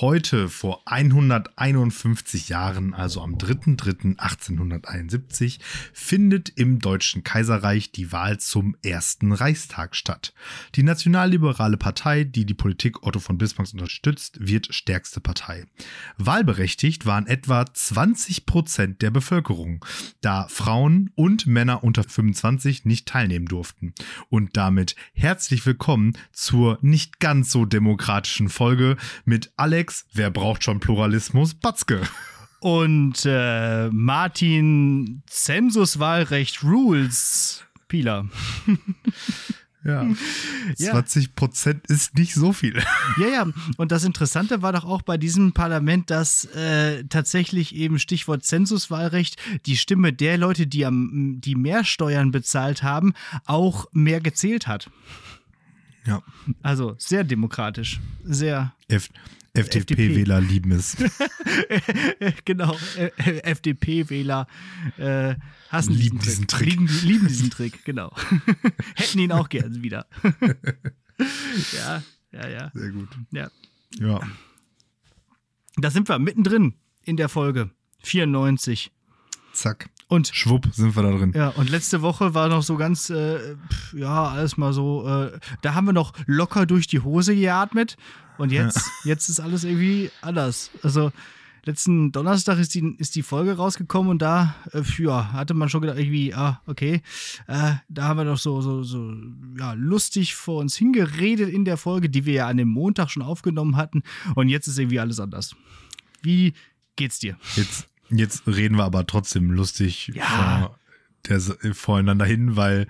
Heute vor 151 Jahren, also am 3.3.1871, findet im Deutschen Kaiserreich die Wahl zum ersten Reichstag statt. Die nationalliberale Partei, die die Politik Otto von Bismarcks unterstützt, wird stärkste Partei. Wahlberechtigt waren etwa 20 Prozent der Bevölkerung, da Frauen und Männer unter 25 nicht teilnehmen durften. Und damit herzlich willkommen zur nicht ganz so demokratischen Folge mit Alex Wer braucht schon Pluralismus? Batzke. Und äh, Martin Zensuswahlrecht Rules Pieler. Ja. 20 Prozent ist nicht so viel. Ja, ja. Und das Interessante war doch auch bei diesem Parlament, dass äh, tatsächlich eben Stichwort Zensuswahlrecht die Stimme der Leute, die am, die mehr Steuern bezahlt haben, auch mehr gezählt hat. Ja. Also sehr demokratisch. Sehr. F FDP-Wähler lieben es. genau, FDP-Wähler äh, hassen lieben diesen Trick. Lieben, lieben diesen Trick, genau. Hätten ihn auch gern wieder. ja, ja, ja. Sehr gut. Ja. Ja. Da sind wir mittendrin in der Folge 94. Zack. Und schwupp sind wir da drin. Ja, und letzte Woche war noch so ganz, äh, pf, ja, alles mal so, äh, da haben wir noch locker durch die Hose geatmet und jetzt, ja. jetzt ist alles irgendwie anders. Also letzten Donnerstag ist die, ist die Folge rausgekommen und da, äh, ja, hatte man schon gedacht, irgendwie, ah, okay, äh, da haben wir doch so, so, so, ja, lustig vor uns hingeredet in der Folge, die wir ja an dem Montag schon aufgenommen hatten und jetzt ist irgendwie alles anders. Wie geht's dir? Jetzt Jetzt reden wir aber trotzdem lustig ja. vor, der, voreinander hin, weil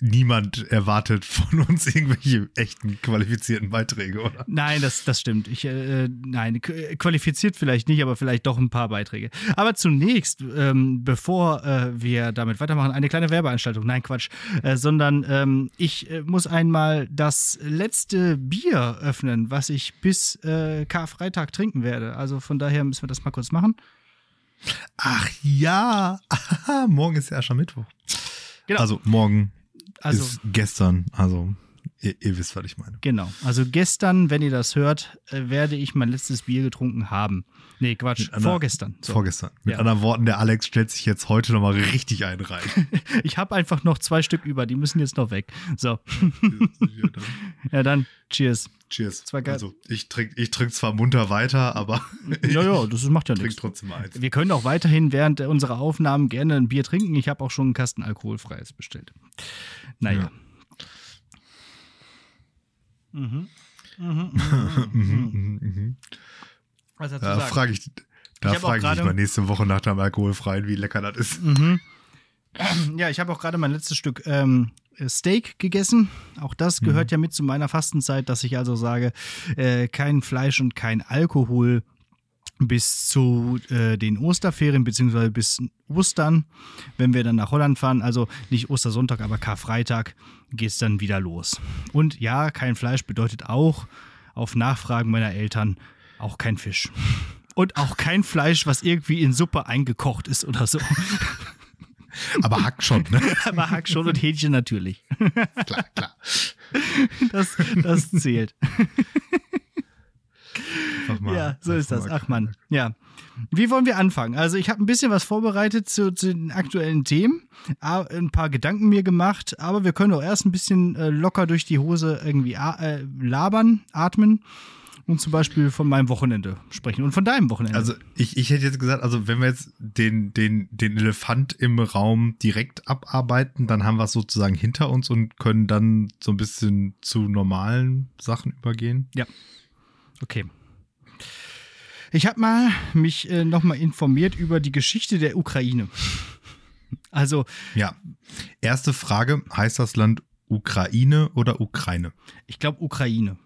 niemand erwartet von uns irgendwelche echten qualifizierten Beiträge, oder? Nein, das, das stimmt. Ich, äh, nein, qualifiziert vielleicht nicht, aber vielleicht doch ein paar Beiträge. Aber zunächst, ähm, bevor äh, wir damit weitermachen, eine kleine Werbeanstaltung. Nein, Quatsch. Äh, sondern ähm, ich äh, muss einmal das letzte Bier öffnen, was ich bis äh, Karfreitag trinken werde. Also von daher müssen wir das mal kurz machen. Ach ja, morgen ist ja schon Mittwoch. Genau. Also morgen Also- ist gestern. Also ihr, ihr wisst, was ich meine. Genau. Also gestern, wenn ihr das hört, äh, werde ich mein letztes Bier getrunken haben. Nee, Quatsch. Einer- Vorgestern. So. Vorgestern. Mit Ja. anderen Worten, der Alex stellt sich jetzt heute nochmal richtig einen rein. Ich habe einfach noch zwei Stück über, die müssen jetzt noch weg. So. Ja, dann cheers. Cheers. war geil. Also ich trinke ich trink zwar munter weiter, aber Ja, ja, das macht ja nichts. trotzdem eins. Wir können auch weiterhin während unserer Aufnahmen gerne ein Bier trinken. Ich habe auch schon einen Kasten alkoholfreies bestellt. Naja. Ja. Mhm. Mhm, mhm, mhm, mhm. Was du Da frage ich, da Ich frage ich gerade- mal nächste Woche nach dem Alkoholfreien, wie lecker das ist. Mhm. Ja, ich habe auch gerade mein letztes Stück ähm, Steak gegessen. Auch das gehört ja mit zu meiner Fastenzeit, dass ich also sage, äh, kein Fleisch und kein Alkohol bis zu äh, den Osterferien, beziehungsweise bis Ostern, wenn wir dann nach Holland fahren. Also nicht Ostersonntag, aber Karfreitag geht es dann wieder los. Und ja, kein Fleisch bedeutet auch, auf Nachfragen meiner Eltern, auch kein Fisch. Und auch kein Fleisch, was irgendwie in Suppe eingekocht ist oder so. Aber Hack schon, ne? Aber Hack schon und Hähnchen natürlich. klar, klar. Das, das zählt. Mal, ja, so ist das. Ach man. Ja. Wie wollen wir anfangen? Also ich habe ein bisschen was vorbereitet zu, zu den aktuellen Themen, ein paar Gedanken mir gemacht, aber wir können auch erst ein bisschen äh, locker durch die Hose irgendwie äh, labern, atmen und zum Beispiel von meinem Wochenende sprechen und von deinem Wochenende. Also ich, ich hätte jetzt gesagt, also wenn wir jetzt den, den, den Elefant im Raum direkt abarbeiten, dann haben wir es sozusagen hinter uns und können dann so ein bisschen zu normalen Sachen übergehen. Okay. Ich habe mal mich äh, nochmal informiert über die Geschichte der Ukraine. Also Ja. Erste Frage, heißt das Land Ukraine oder Ukraine? ich glaube Ukraine.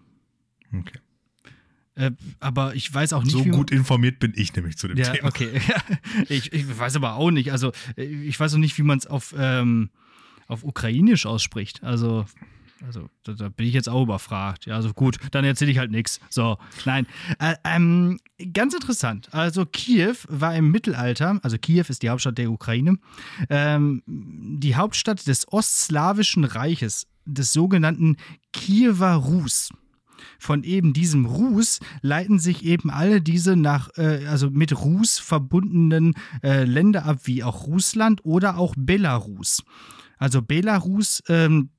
Okay. Äh, aber ich weiß auch nicht, So gut informiert bin ich nämlich zu dem Ja, Thema. okay. ich, ich weiß aber auch nicht. Also, äh, ich weiß auch nicht, wie man es auf, ähm, auf Ukrainisch ausspricht. Also, also da, da bin ich jetzt auch überfragt. Ja, also gut, dann erzähle ich halt nichts. So, nein. Äh, ähm, ganz interessant. Also, Kiew war im Mittelalter, also Kiew ist die Hauptstadt der Ukraine, ähm, die Hauptstadt des Ostslawischen Reiches, des sogenannten Kiewer Rus. von eben diesem Ruß leiten sich eben alle diese nach, äh, also mit Ruß verbundenen äh, Länder ab, wie auch Russland oder auch Belarus. Also Belarus ähm,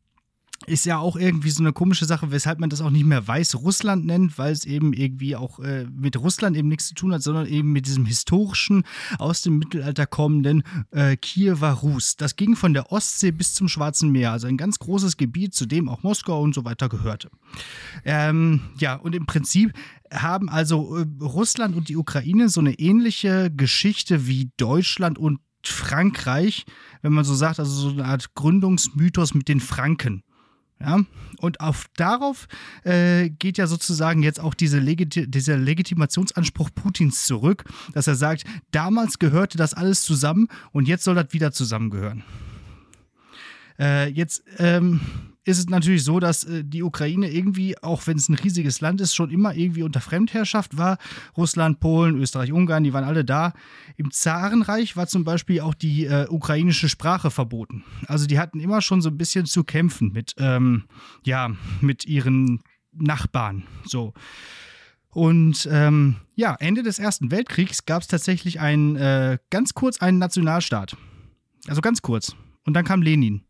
ist ja auch irgendwie so eine komische Sache, weshalb man das auch nicht mehr Weißrussland nennt, weil es eben irgendwie auch äh, mit Russland eben nichts zu tun hat, sondern eben mit diesem historischen, aus dem Mittelalter kommenden äh, Kiewer Rus. Das ging von der Ostsee bis zum Schwarzen Meer, also ein ganz großes Gebiet, zu dem auch Moskau und so weiter gehörte. Ähm, ja, und im Prinzip haben also äh, Russland und die Ukraine so eine ähnliche Geschichte wie Deutschland und Frankreich, wenn man so sagt, also so eine Art Gründungsmythos mit den Franken. Ja, und auf, darauf äh, geht ja sozusagen jetzt auch diese Legiti dieser Legitimationsanspruch Putins zurück, dass er sagt, damals gehörte das alles zusammen und jetzt soll das wieder zusammengehören. Äh, jetzt ähm, ist es natürlich so, dass äh, die Ukraine irgendwie, auch wenn es ein riesiges Land ist, schon immer irgendwie unter Fremdherrschaft war. Russland, Polen, Österreich, Ungarn, die waren alle da. Im Zarenreich war zum Beispiel auch die äh, ukrainische Sprache verboten. Also die hatten immer schon so ein bisschen zu kämpfen mit, ähm, ja, mit ihren Nachbarn. So. Und ähm, ja, Ende des Ersten Weltkriegs gab es tatsächlich einen, äh, ganz kurz einen Nationalstaat. Also ganz kurz. Und dann kam Lenin.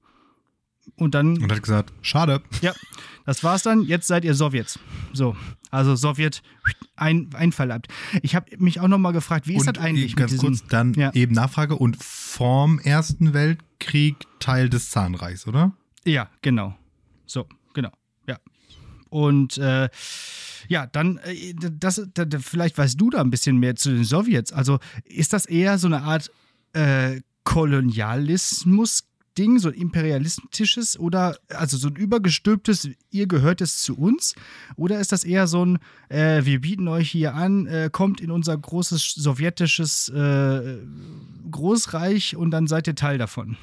Und dann. Und hat gesagt, schade. Ja, das war's dann. Jetzt seid ihr Sowjets. So, also Sowjet ein, einverleibt. Ich habe mich auch nochmal gefragt, wie ist und das eigentlich? Ganz diesem, kurz, dann ja. eben Nachfrage und vorm Ersten Weltkrieg Teil des Zahnreichs, oder? Ja, genau. So, genau. Ja. Und äh, ja, dann, äh, das, das, vielleicht weißt du da ein bisschen mehr zu den Sowjets. Also ist das eher so eine Art äh, Kolonialismus? Ding, so ein imperialistisches oder also so ein übergestülptes, ihr gehört es zu uns? Oder ist das eher so ein, äh, wir bieten euch hier an, äh, kommt in unser großes sowjetisches äh, Großreich und dann seid ihr Teil davon?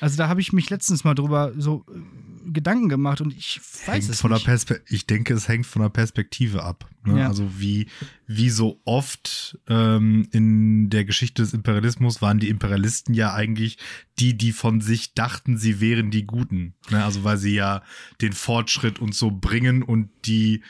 Also da habe ich mich letztens mal drüber so äh, Gedanken gemacht und ich weiß hängt es von nicht. Der Perspe ich denke, es hängt von der Perspektive ab. Ne? Ja. Also wie, wie so oft ähm, in der Geschichte des Imperialismus waren die Imperialisten ja eigentlich die, die von sich dachten, sie wären die Guten. Ne? Also weil sie ja den Fortschritt und so bringen und die,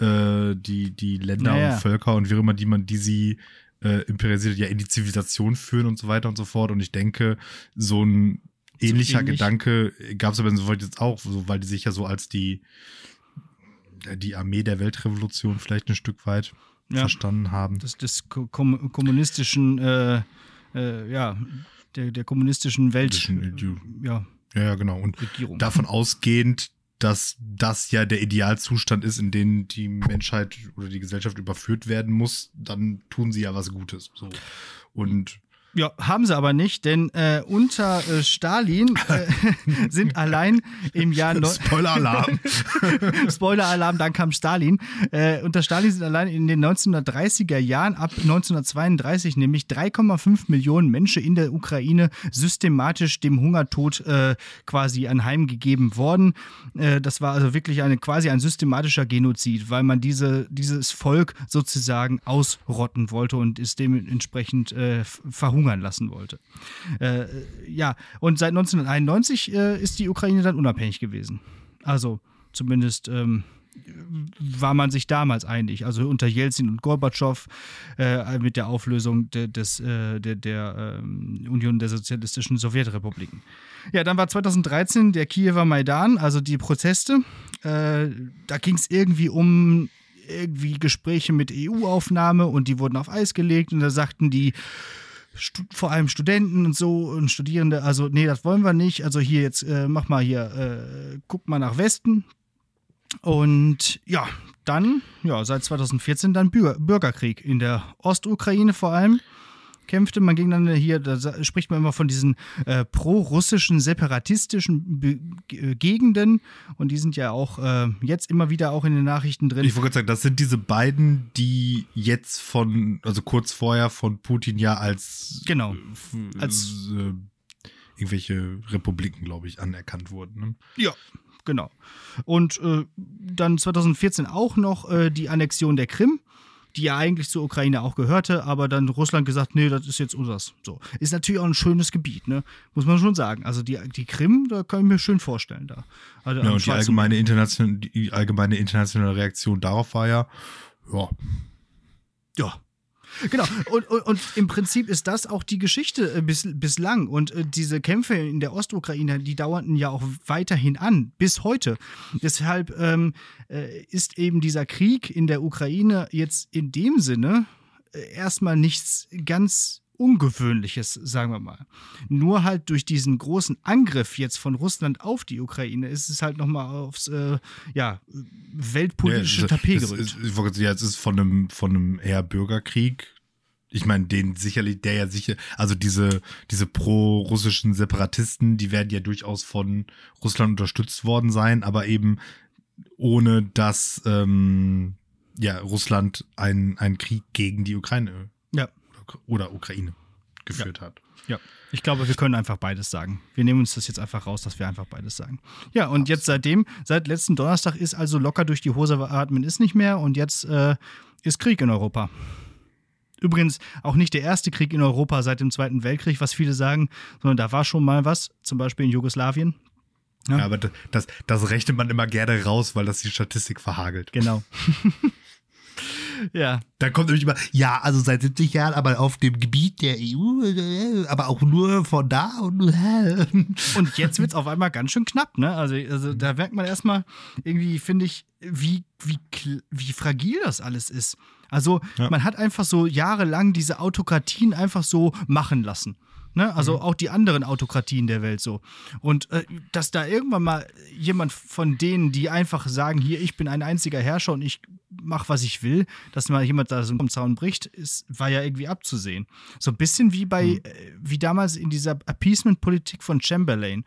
äh, die, die Länder Naja. und Völker und wie auch immer, die man, die sie äh, imperialisiert, ja in die Zivilisation führen und so weiter und so fort. Und ich denke, so ein ähnlicher ähnlich. Gedanke gab es aber insoweit jetzt auch, so, weil die sich ja so als die, die Armee der Weltrevolution vielleicht ein Stück weit Ja. verstanden haben. des, des ko- kom kommunistischen, äh, äh, ja, der, der kommunistischen Welt, Idio- ja, Ja, ja, genau. Und Regierung. davon ausgehend, dass das ja der Idealzustand ist, in den die Menschheit oder die Gesellschaft überführt werden muss, dann tun sie ja was Gutes. So. Und Ja, haben sie aber nicht, denn äh, unter äh, Stalin äh, sind allein im Jahr neun- Spoiler-Alarm. Spoiler-Alarm, dann kam Stalin. Äh, unter Stalin sind allein in den 1930er Jahren, ab 1932 nämlich 3,5 Millionen Menschen in der Ukraine systematisch dem Hungertod äh, quasi anheimgegeben worden. Äh, das war also wirklich eine, quasi ein systematischer Genozid, weil man diese, dieses Volk sozusagen ausrotten wollte und es dementsprechend f- verhungern lassen wollte. Äh, ja, und seit 1991 äh, ist die Ukraine dann unabhängig gewesen. Also zumindest ähm, war man sich damals einig. Also unter Jelzin und Gorbatschow äh, mit der Auflösung de, des, äh, der, der ähm, Union der Sozialistischen Sowjetrepubliken. Ja, dann war 2013 der Kiewer Maidan, also die Proteste. Äh, da ging es irgendwie um irgendwie Gespräche mit EU-Aufnahme und die wurden auf Eis gelegt und da sagten die vor allem Studenten und so und Studierende, also nee, das wollen wir nicht. Also hier jetzt, äh, mach mal hier, äh, guck mal nach Westen. Und ja, dann, ja, seit 2014 dann Bürger Bürgerkrieg in der Ostukraine vor allem kämpfte man gegeneinander hier, da spricht man immer von diesen äh, pro-russischen separatistischen Be G- Gegenden und die sind ja auch äh, jetzt immer wieder auch in den Nachrichten drin. Ich wollte gerade sagen, das sind diese beiden, die jetzt von, also kurz vorher von Putin ja als, Genau. äh, Als- äh, irgendwelche Republiken, glaube ich, anerkannt wurden. Ne? Ja, genau. Und äh, dann 2014 auch noch äh, die Annexion der Krim. Die ja eigentlich zur Ukraine auch gehörte, aber dann Russland gesagt, nee, das ist jetzt unseres. So. Ist natürlich auch ein schönes Gebiet, ne? Muss man schon sagen. Also die, die Krim, da kann ich mir schön vorstellen da. Also ja, und die allgemeine, internation die allgemeine internationale Reaktion darauf war ja, ja. Ja, Genau. Und, und, und, im Prinzip ist das auch die Geschichte äh, bis, bislang. Und äh, diese Kämpfe in der Ostukraine, die dauerten ja auch weiterhin an, bis heute. Deshalb ähm, äh, ist eben dieser Krieg in der Ukraine jetzt in dem Sinne äh, erstmal nichts ganz Ungewöhnliches, sagen wir mal. Nur halt durch diesen großen Angriff jetzt von Russland auf die Ukraine ist es halt nochmal aufs äh, ja, weltpolitische ja, Tapet gerückt. Sagen, es ist von einem, von einem eher Bürgerkrieg. Ich meine, den sicherlich, der ja sicher, also diese, diese pro-russischen Separatisten, die werden ja durchaus von Russland unterstützt worden sein, aber eben ohne dass ähm, ja, Russland einen, einen Krieg gegen die Ukraine ja oder Ukraine geführt ja. hat. Ja, ich glaube, wir können einfach beides sagen. Wir nehmen uns das jetzt einfach raus, dass wir einfach beides sagen. Ja, und jetzt seitdem, seit letzten Donnerstag ist also locker durch die Hose atmen ist nicht mehr und jetzt äh, ist Krieg in Europa. Übrigens auch nicht der erste Krieg in Europa seit dem Zweiten Weltkrieg, was viele sagen, sondern da war schon mal was, zum Beispiel in Jugoslawien. Ja, ja aber das, das rechnet man immer gerne raus, weil das die Statistik verhagelt. Genau. ja. Dann kommt nämlich immer, ja, also seit 70 Jahren, aber auf dem Gebiet der EU, äh, aber auch nur von da und Und jetzt wird es auf einmal ganz schön knapp, ne? Also, also da merkt man erstmal irgendwie, finde ich, wie, wie, wie fragil das alles ist. Also ja. man hat einfach so jahrelang diese Autokratien einfach so machen lassen. Ne? Also mhm. auch die anderen Autokratien der Welt so. Und äh, dass da irgendwann mal jemand von denen, die einfach sagen, hier, ich bin ein einziger Herrscher und ich mache, was ich will, dass mal jemand da so einen Zaun bricht, ist, war ja irgendwie abzusehen. So ein bisschen wie bei, mhm. äh, wie damals in dieser Appeasement-Politik von Chamberlain.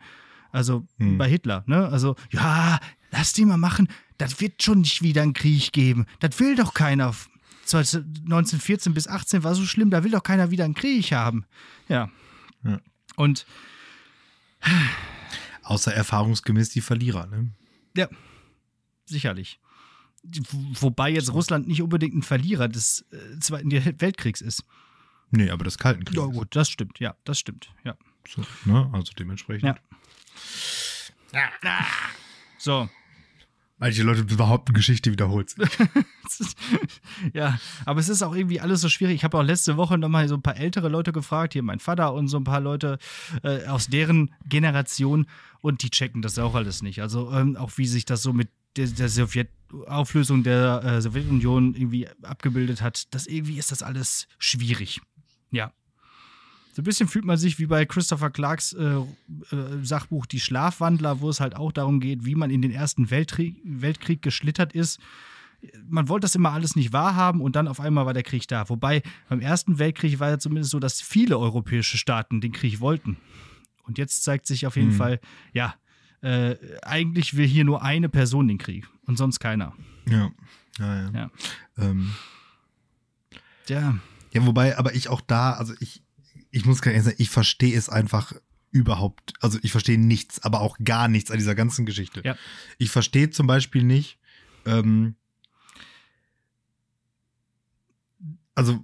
Also mhm. bei Hitler, ne? Also, ja, lass die mal machen, das wird schon nicht wieder einen Krieg geben. Das will doch keiner. 1914 bis 18 war so schlimm, da will doch keiner wieder einen Krieg haben. Ja. Ja. Und außer erfahrungsgemäß die Verlierer, ne? Ja, sicherlich. Wobei jetzt Russland nicht unbedingt ein Verlierer des äh, Zweiten Weltkriegs ist. Nee, aber des Kalten Krieges. Ja, gut, das stimmt, ja, das stimmt, ja. So, ne? Also dementsprechend. Ja. So, Manche Leute behaupten, Geschichte wiederholt ja, aber es ist auch irgendwie alles so schwierig. Ich habe auch letzte Woche nochmal so ein paar ältere Leute gefragt, hier mein Vater und so ein paar Leute äh, aus deren Generation und die checken das auch alles nicht. Also ähm, auch wie sich das so mit der, der Sowjet Auflösung der äh, Sowjetunion irgendwie abgebildet hat, das irgendwie ist das alles schwierig. Ja, so ein bisschen fühlt man sich wie bei Christopher Clarks äh, äh, Sachbuch Die Schlafwandler, wo es halt auch darum geht, wie man in den Ersten Weltkrieg, Weltkrieg geschlittert ist. Man wollte das immer alles nicht wahrhaben und dann auf einmal war der Krieg da. Wobei beim Ersten Weltkrieg war ja zumindest so, dass viele europäische Staaten den Krieg wollten. Und jetzt zeigt sich auf jeden mhm. Fall, ja, äh, eigentlich will hier nur eine Person den Krieg und sonst keiner. Ja, ja, ja. Ja. Ähm. ja. Ja, wobei, aber ich auch da, also ich, ich muss ganz ehrlich sagen, ich verstehe es einfach überhaupt, also ich verstehe nichts, aber auch gar nichts an dieser ganzen Geschichte. Ja. Ich verstehe zum Beispiel nicht, ähm, also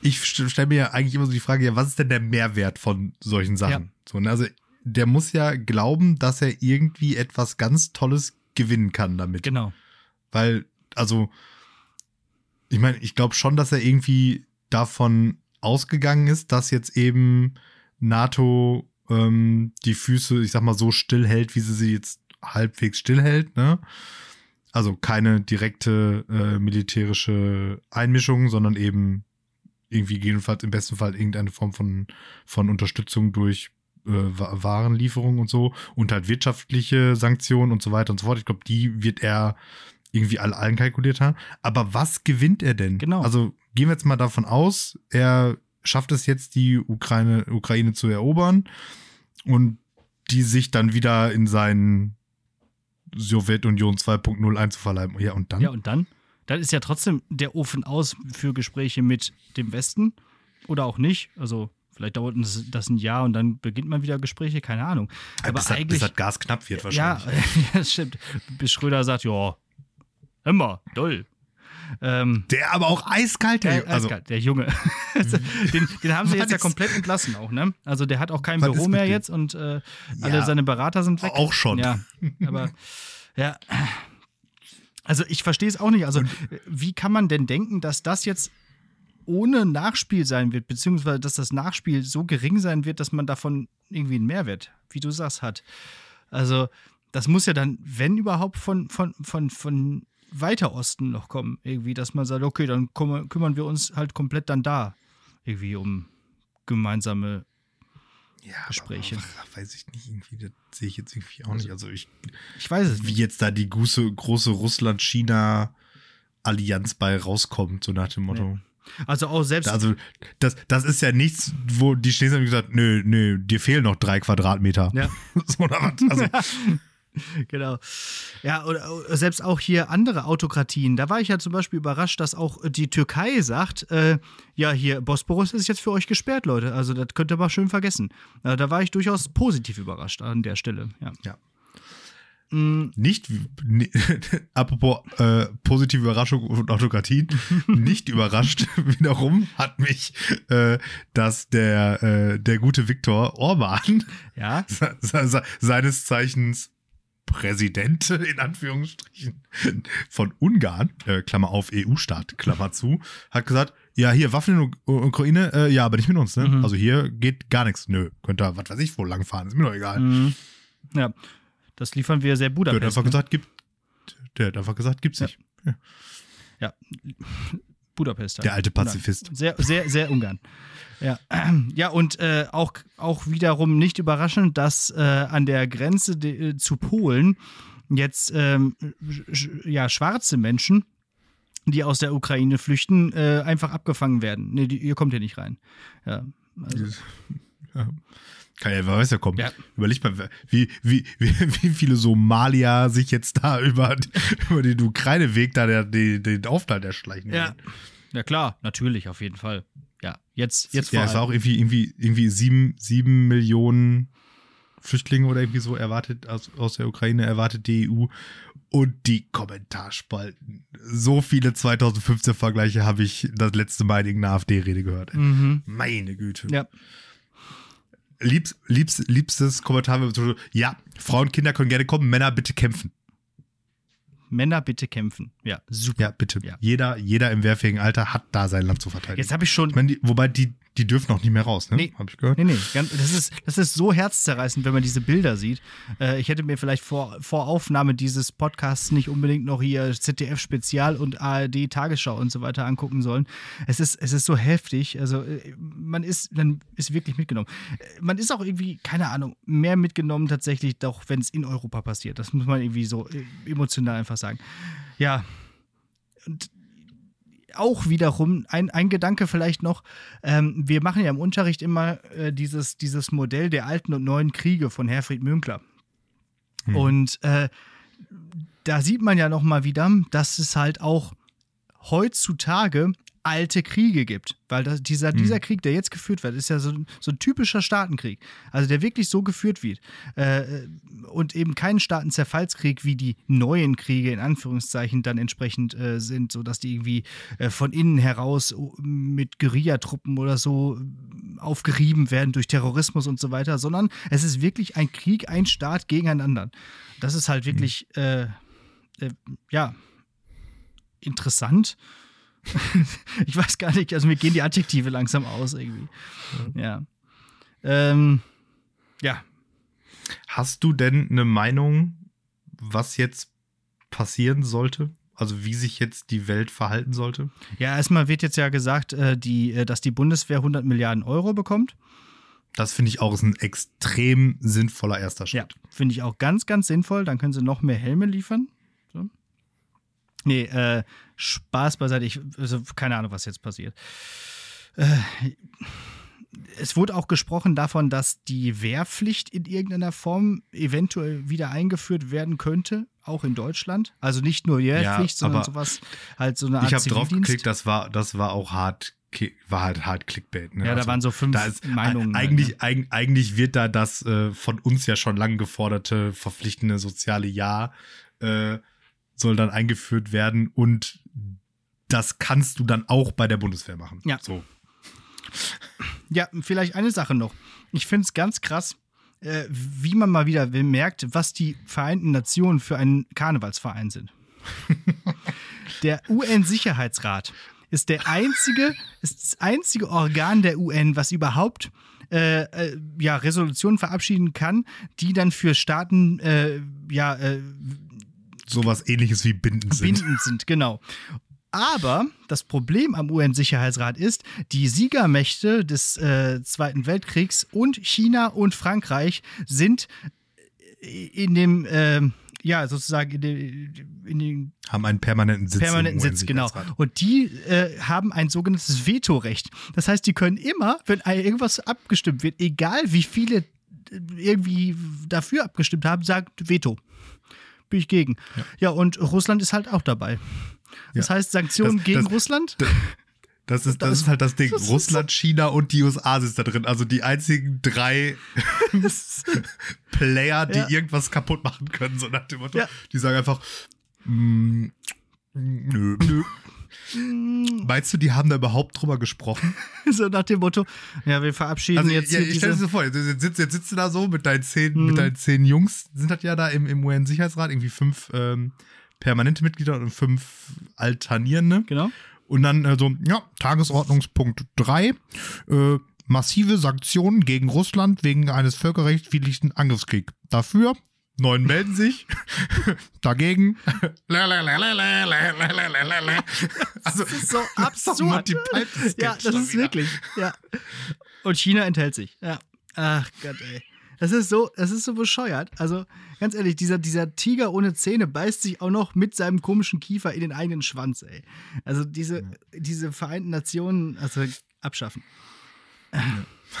ich stelle mir ja eigentlich immer so die Frage, ja, was ist denn der Mehrwert von solchen Sachen? Ja. So, ne? Also der muss ja glauben, dass er irgendwie etwas ganz Tolles gewinnen kann damit. Genau. Weil, also, ich meine, ich glaube schon, dass er irgendwie davon ausgegangen ist, dass jetzt eben NATO ähm, die Füße, ich sag mal, so still hält, wie sie sie jetzt halbwegs stillhält, ne? Also keine direkte äh, militärische Einmischung, sondern eben irgendwie jedenfalls im besten Fall irgendeine Form von, von Unterstützung durch äh, Warenlieferung und so und halt wirtschaftliche Sanktionen und so weiter und so fort. Ich glaube, die wird er irgendwie alle einkalkuliert haben. Aber was gewinnt er denn? Genau. Also gehen wir jetzt mal davon aus, er schafft es jetzt, die Ukraine, Ukraine zu erobern und die sich dann wieder in seinen Sowjetunion 2.0 einzuverleiben. Ja, und dann? Ja, und dann? Dann ist ja trotzdem der Ofen aus für Gespräche mit dem Westen oder auch nicht. Also vielleicht dauert das ein Jahr und dann beginnt man wieder Gespräche, keine Ahnung. Aber bis, eigentlich, bis das Gas knapp wird wahrscheinlich. Ja, das stimmt. Bis Schröder sagt, ja, immer, doll. Ähm, der aber auch eiskalt, der, also, eiskalt, der Junge. den, den, haben sie jetzt ja komplett entlassen auch, ne? Also der hat auch kein Büro mehr jetzt und äh, alle ja, seine Berater sind weg. Auch schon. Ja, aber ja. Also ich verstehe es auch nicht. Also wie kann man denn denken, dass das jetzt ohne Nachspiel sein wird, beziehungsweise dass das Nachspiel so gering sein wird, dass man davon irgendwie einen Mehrwert, wie du sagst, hat. Also, das muss ja dann, wenn überhaupt, von, von, von, von weiter Osten noch kommen, irgendwie, dass man sagt, okay, dann kümmern wir uns halt komplett dann da irgendwie um gemeinsame ja, Gespräche. Aber, weiß ich nicht, irgendwie, das sehe ich jetzt irgendwie auch nicht. Also ich, ich weiß es. Wie nicht. jetzt da die große, große Russland-China-Allianz bei rauskommt, so nach dem Motto. Nee. Also auch selbst. Also, das, das ist ja nichts, wo die Chinesen haben gesagt, nö, nö, dir fehlen noch drei Quadratmeter. Ja. so? Also. genau. Ja, oder selbst auch hier andere Autokratien. Da war ich ja zum Beispiel überrascht, dass auch die Türkei sagt, äh, ja, hier, Bosporus ist jetzt für euch gesperrt, Leute. Also das könnt ihr mal schön vergessen. Äh, da war ich durchaus positiv überrascht an der Stelle. Ja. ja. Nicht, ne, apropos äh, positive Überraschung und Autokratien, nicht überrascht wiederum hat mich, äh, dass der, äh, der gute Viktor Orban, ja? se se seines Zeichens Präsident in Anführungsstrichen von Ungarn, äh, Klammer auf EU-Staat, Klammer zu, hat gesagt, ja, hier Waffen in der Ukraine, äh, ja, aber nicht mit uns, ne? Mhm. Also hier geht gar nichts. Nö, könnt ihr, was weiß ich, wo langfahren, ist mir doch egal. Mhm. Ja. Das liefern wir sehr Budapest. Der hat einfach ne? gesagt, gibt, der hat einfach gesagt, gibt's nicht. Ja. ja. Budapest. Halt. Der alte Pazifist. Sehr, sehr, sehr Ungarn. Ja, ja und äh, auch, auch wiederum nicht überraschend, dass äh, an der Grenze de, äh, zu Polen jetzt ähm, ja, schwarze Menschen, die aus der Ukraine flüchten, äh, einfach abgefangen werden. Nee, die, ihr kommt hier nicht rein. Ja, also. ja. Kann ja, wer weiß ja kommen. Ja. Überleg mal, wie, wie, wie, wie viele Somalier sich jetzt da über, über den Ukraine-Weg da der, den, den Aufenthalt erschleichen. Ja. ja, klar, natürlich, auf jeden Fall. Ja, jetzt, jetzt Ja, es war auch irgendwie, irgendwie, irgendwie sieben, sieben Millionen Flüchtlinge oder irgendwie so erwartet aus, aus der Ukraine, erwartet die EU. Und die Kommentarspalten. So viele 2015 Vergleiche habe ich das letzte Mal in irgendeiner AfD-Rede gehört. Mhm. Meine Güte. Ja liebst, liebst, liebstes Kommentar, ja, Frauen und Kinder können gerne kommen, Männer bitte kämpfen. Männer bitte kämpfen. Ja, super. Ja, bitte. Ja. Jeder, jeder im wehrfähigen Alter hat da sein Land zu verteidigen. Jetzt habe ich schon. Ich meine, die, wobei die, die dürfen auch nicht mehr raus, ne? Nee. Hab ich gehört. Nee, nee. Das ist, das ist so herzzerreißend, wenn man diese Bilder sieht. Äh, ich hätte mir vielleicht vor, vor Aufnahme dieses Podcasts nicht unbedingt noch hier ZDF-Spezial und ARD-Tagesschau und so weiter angucken sollen. Es ist, es ist so heftig. Also, äh, man ist, man ist wirklich mitgenommen. Äh, man ist auch irgendwie, keine Ahnung, mehr mitgenommen tatsächlich, doch wenn es in Europa passiert. Das muss man irgendwie so emotional einfach sagen. Ja. Und auch wiederum ein, ein Gedanke vielleicht noch. Ähm, wir machen ja im Unterricht immer äh, dieses, dieses Modell der alten und neuen Kriege von Herfried Münkler. Hm. Und äh, da sieht man ja noch mal wieder, dass es halt auch heutzutage alte Kriege gibt. Weil das, dieser, mhm. dieser Krieg, der jetzt geführt wird, ist ja so, so ein typischer Staatenkrieg. Also der wirklich so geführt wird. Äh, und eben kein Staatenzerfallskrieg, wie die neuen Kriege in Anführungszeichen dann entsprechend äh, sind, sodass die irgendwie äh, von innen heraus mit Guerillatruppen oder so aufgerieben werden durch Terrorismus und so weiter, sondern es ist wirklich ein Krieg, ein Staat gegen einen anderen. Das ist halt wirklich, mhm. ja, interessant ich weiß gar nicht, also mir gehen die Adjektive langsam aus irgendwie. Ja. Ähm, ja. Hast du denn eine Meinung, was jetzt passieren sollte? Also wie sich jetzt die Welt verhalten sollte? Ja, erstmal wird jetzt ja gesagt, äh, die, äh, dass die Bundeswehr 100 Milliarden Euro bekommt. Das finde ich auch ist ein extrem sinnvoller erster Schritt. Ja, finde ich auch ganz, ganz sinnvoll. Dann können sie noch mehr Helme liefern. Nee, äh, Spaß beiseite. Ich, also keine Ahnung, was jetzt passiert. Äh, es wurde auch gesprochen davon, dass die Wehrpflicht in irgendeiner Form eventuell wieder eingeführt werden könnte, auch in Deutschland. Also nicht nur Wehrpflicht, ja, sondern sowas halt so eine Art Ich habe drauf geklickt, das war, das war auch hart war halt hart Clickbait. Ne? Ja, also, da waren so fünf ist, Meinungen. Eigentlich, ne? eigentlich wird da das äh, von uns ja schon lang geforderte verpflichtende soziale Jahr äh, soll dann eingeführt werden und das kannst du dann auch bei der Bundeswehr machen. Ja. So. Ja, vielleicht eine Sache noch. Ich finde es ganz krass, äh, wie man mal wieder merkt, was die Vereinten Nationen für einen Karnevalsverein sind. der UN-Sicherheitsrat ist der einzige, ist das einzige Organ der UN, was überhaupt äh, äh, ja, Resolutionen verabschieden kann, die dann für Staaten äh, ja, äh, Sowas ähnliches wie bindend sind. bindend sind, genau. Aber das Problem am UN-Sicherheitsrat ist, die Siegermächte des äh, Zweiten Weltkriegs und China und Frankreich sind in dem, äh, ja, sozusagen in den, in den Haben einen permanenten Sitz. permanenten Sitz, genau. Und die äh, haben ein sogenanntes Vetorecht. Das heißt, die können immer, wenn irgendwas abgestimmt wird, egal wie viele äh, irgendwie dafür abgestimmt haben, sagen Veto. Bin ich gegen. Ja, und Russland ist halt auch dabei. Das Ja. heißt, Sanktionen Das- gegen das- Russland? Das ist, Das das ist halt das Ding. das Russland, China und die USA sind da drin. Also die einzigen drei Player, die Ja. irgendwas kaputt machen können, so nach dem Motto. Ja. Die sagen einfach, mm, nö. nö. Meinst du, die haben da überhaupt drüber gesprochen? so nach dem Motto, ja, wir verabschieden Also jetzt ja, hier ich stell dir so vor, jetzt sitzt, jetzt sitzt du da so mit deinen zehn, Mhm. mit deinen zehn Jungs, sind das ja da im, im UN-Sicherheitsrat, irgendwie fünf ähm, permanente Mitglieder und fünf alternierende. Genau. Und dann äh, so, ja, Tagesordnungspunkt 3, äh, massive Sanktionen gegen Russland wegen eines völkerrechtswidrigen Angriffskriegs. Dafür, neun melden sich, dagegen. also, Das ist so absurd. Python-Sketch Ja, das ist wieder. wirklich. Ja. Und China enthält sich. Ja. Ach Gott, ey. Das ist so, das ist so bescheuert. Also, ganz ehrlich, dieser, dieser Tiger ohne Zähne beißt sich auch noch mit seinem komischen Kiefer in den eigenen Schwanz, ey. Also diese, diese Vereinten Nationen, also abschaffen.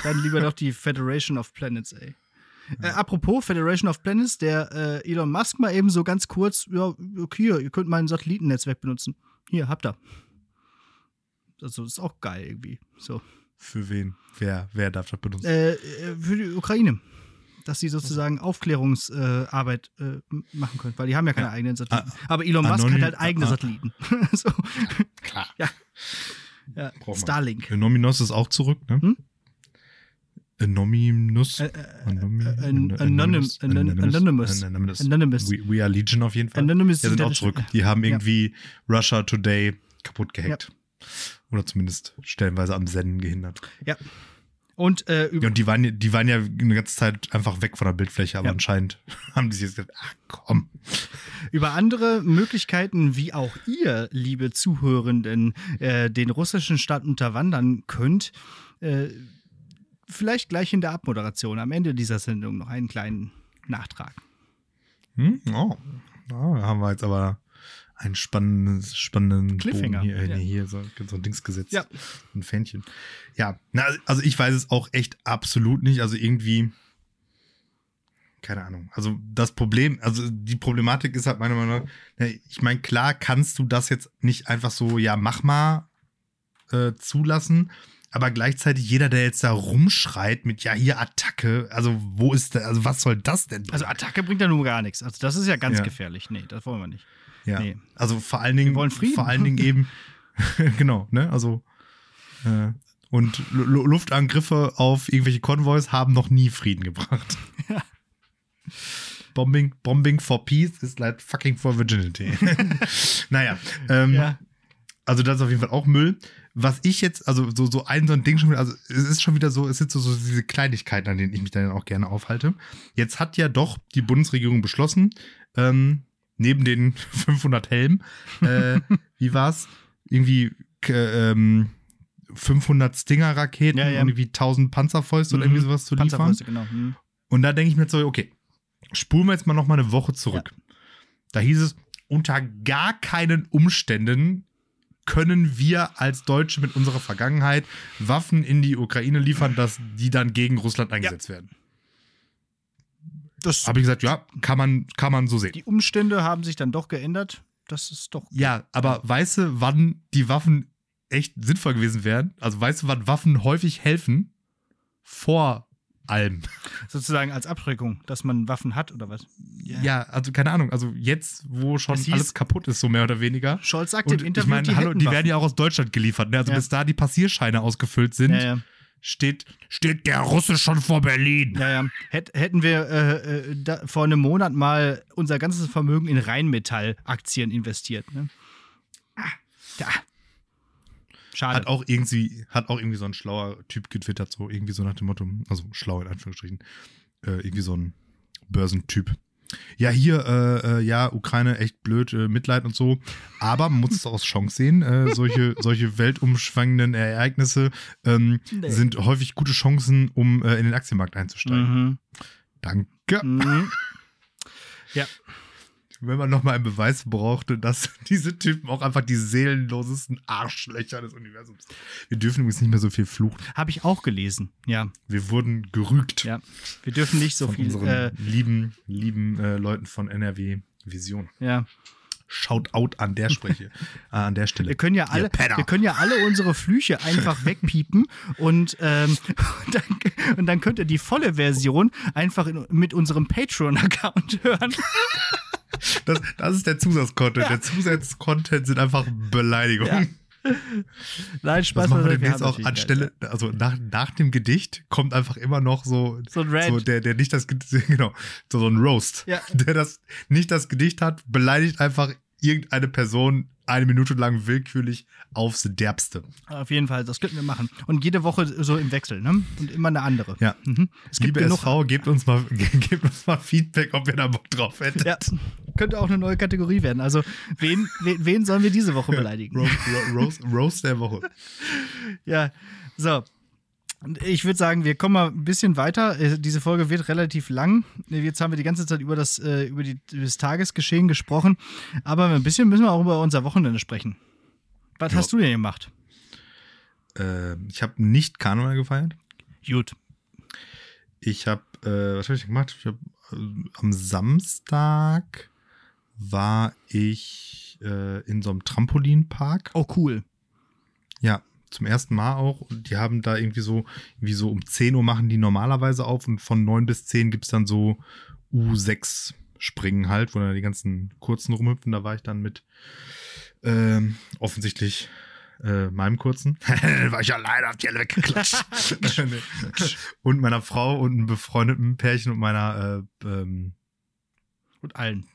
Dann lieber doch die Federation of Planets, ey. Äh, apropos Federation of Planets, der äh, Elon Musk mal eben so ganz kurz, ja, okay, hier, ihr könnt mein Satellitennetzwerk benutzen. Hier, habt ihr. Also, ist auch geil irgendwie. So. Für wen? Wer, wer darf das benutzen? Äh, äh, für die Ukraine. Dass sie sozusagen Aufklärungsarbeit äh, äh, machen können, weil die haben ja keine Ja. eigenen Satelliten. Ah, Aber Elon Musk anonym- hat halt eigene ah. Satelliten. so. Klar. Ja. ja. Starlink. Nominos ist auch zurück, ne? Hm? Anonymous. Äh, äh, äh, an- Anonym- Anon- Anonymous. Anonymous. Anonymous. We, we are Legion auf jeden Fall. Anonymous Ja, sind auch ja- zurück. Die haben irgendwie Russia Today kaputt gehackt. Oder zumindest stellenweise am Senden gehindert. Ja. Und äh, Ja, und die waren, ja- die waren ja eine ganze Zeit einfach weg von der Bildfläche, aber Ja. anscheinend haben die sich jetzt gedacht, ach komm. über andere Möglichkeiten, wie auch ihr, liebe Zuhörenden, äh, den russischen Staat unterwandern könnt, äh, vielleicht gleich in der Abmoderation am Ende dieser Sendung noch einen kleinen Nachtrag. Hm? Oh. Oh, da haben wir jetzt aber einen spannenden, spannenden Cliffhanger, Bogen hier, äh, ja. hier so, so ein Dings gesetzt. Ja. Ein Fähnchen. Ja, na, also ich weiß es auch echt absolut nicht. Also irgendwie, keine Ahnung. Also das Problem, also die Problematik ist halt meiner Meinung nach, ich meine, klar kannst du das jetzt nicht einfach so, ja, mach mal äh, zulassen. Aber gleichzeitig jeder, der jetzt da rumschreit mit, ja, hier Attacke, also wo ist der, also was soll das denn? Also Attacke bringt ja nun gar nichts. Also das ist ja ganz Ja. gefährlich. Nee, das wollen wir nicht. Ja. Nee. Also vor allen Dingen, Wir wollen Frieden. vor allen Dingen eben, genau, ne? Also äh, und Lu- Lu- Luftangriffe auf irgendwelche Konvois haben noch nie Frieden gebracht. Bombing, bombing for peace is like fucking for virginity. naja, ähm, Ja. also das ist auf jeden Fall auch Müll. Was ich jetzt, also so, so ein so ein Ding schon wieder, also es ist schon wieder so, es sind so, so diese Kleinigkeiten, an denen ich mich dann auch gerne aufhalte. Jetzt hat ja doch die Bundesregierung beschlossen, ähm, neben den 500 Helmen, äh, wie war's? Irgendwie ähm, 500 Stinger-Raketen Ja, ja. irgendwie 1000 Panzerfäuste oder Mhm. irgendwie sowas zu liefern. Panzerfäuste, genau. Hm. Und da denke ich mir jetzt so, okay, spulen wir jetzt mal noch mal eine Woche zurück. Da hieß es, unter gar keinen Umständen können wir als Deutsche mit unserer Vergangenheit Waffen in die Ukraine liefern, dass die dann gegen Russland eingesetzt werden. Das, Habe ich gesagt, ja, kann man, kann man so sehen. die Umstände haben sich dann doch geändert. Das ist doch. Ja, aber weißt du, wann die Waffen echt sinnvoll gewesen wären? Also weißt du, wann Waffen häufig helfen? Vor allem. Sozusagen als Abschreckung, dass man Waffen hat oder was? Ja, also keine Ahnung. Also jetzt, wo schon hieß- alles kaputt ist, so mehr oder weniger. Scholz sagte Und im ich Interview, meine, die, hallo, die werden ja auch aus Deutschland geliefert. Ne? Also Ja. bis da die Passierscheine ausgefüllt sind, Ja, ja. steht, steht der Russe schon vor Berlin. Ja. Hätt, hätten wir äh, äh, da, vor einem Monat mal unser ganzes Vermögen in Rheinmetall-Aktien investiert. Ne? Ah, da. Schade. Hat auch irgendwie, hat auch irgendwie so ein schlauer Typ getwittert, so irgendwie so nach dem Motto, also schlau in Anführungsstrichen, äh, irgendwie so ein Börsentyp. Ja, hier, äh, äh, ja, Ukraine echt blöd, äh, Mitleid und so. Aber man muss es auch als Chance sehen. Äh, solche, solche weltumschwangenden Ereignisse ähm, Nee. sind häufig gute Chancen, um äh, in den Aktienmarkt einzusteigen. Mhm. Danke. Mhm. Wenn man nochmal einen Beweis brauchte, dass diese Typen auch einfach die seelenlosesten Arschlöcher des Universums sind. Wir dürfen übrigens nicht mehr so viel fluchen. Habe ich auch gelesen. Ja, Wir wurden gerügt ja. Wir dürfen nicht so von viel. unseren Äh, lieben, lieben äh, Leuten von NRW Vision. ja. Shout out an der Spreche, äh, an der Stelle. Wir können ja alle, wir können ja alle unsere Flüche einfach wegpiepen und, ähm, und, dann, und dann könnt ihr die volle Version einfach in, mit unserem Patreon-Account hören. Das, das ist der Zusatzcontent. Der Zusatzcontent sind einfach Beleidigungen. Nein, Spaß Das machen wir demnächst auch anstelle, also nach, nach dem Gedicht kommt einfach immer noch so, So ein Rant. so der, der nicht das genau, so, so ein Roast. Ja. Der das nicht das Gedicht hat, beleidigt einfach irgendeine Person eine Minute lang willkürlich aufs Derbste. Auf jeden Fall, das könnten wir machen. Und jede Woche so im Wechsel, ne? Und immer eine andere. Ja. Mhm. Es gibt Liebe genug. SV, gebt uns, mal, gebt uns mal Feedback, ob ihr da Bock drauf hättet. Ja, könnte auch eine neue Kategorie werden. Also, wen, wen, wen sollen wir diese Woche beleidigen? Roast, Ro- Roast, Roast der Woche. Ja, so. Ich würde sagen, wir kommen mal ein bisschen weiter. Äh, Diese Folge wird relativ lang. Jetzt haben wir die ganze Zeit über das, äh, über, die, über das Tagesgeschehen gesprochen. Aber ein bisschen müssen wir auch über unser Wochenende sprechen. Was Ja. hast du denn gemacht? Äh, ich habe nicht Karneval gefeiert. Gut. Ich habe, äh, was habe ich gemacht? Ich hab, äh, am Samstag war ich äh, in so einem Trampolinpark. Oh, cool. Ja, zum ersten Mal auch. Und die haben da irgendwie so, irgendwie so um 10 Uhr machen die normalerweise auf und von 9 bis 10 gibt es dann so U6 Springen halt, wo dann die ganzen kurzen rumhüpfen. Da war ich dann mit ähm, offensichtlich äh, meinem kurzen. war ich alleine, hab die alle weggeklatscht. Und meiner Frau und einem befreundeten Pärchen und meiner äh, ähm, Und allen.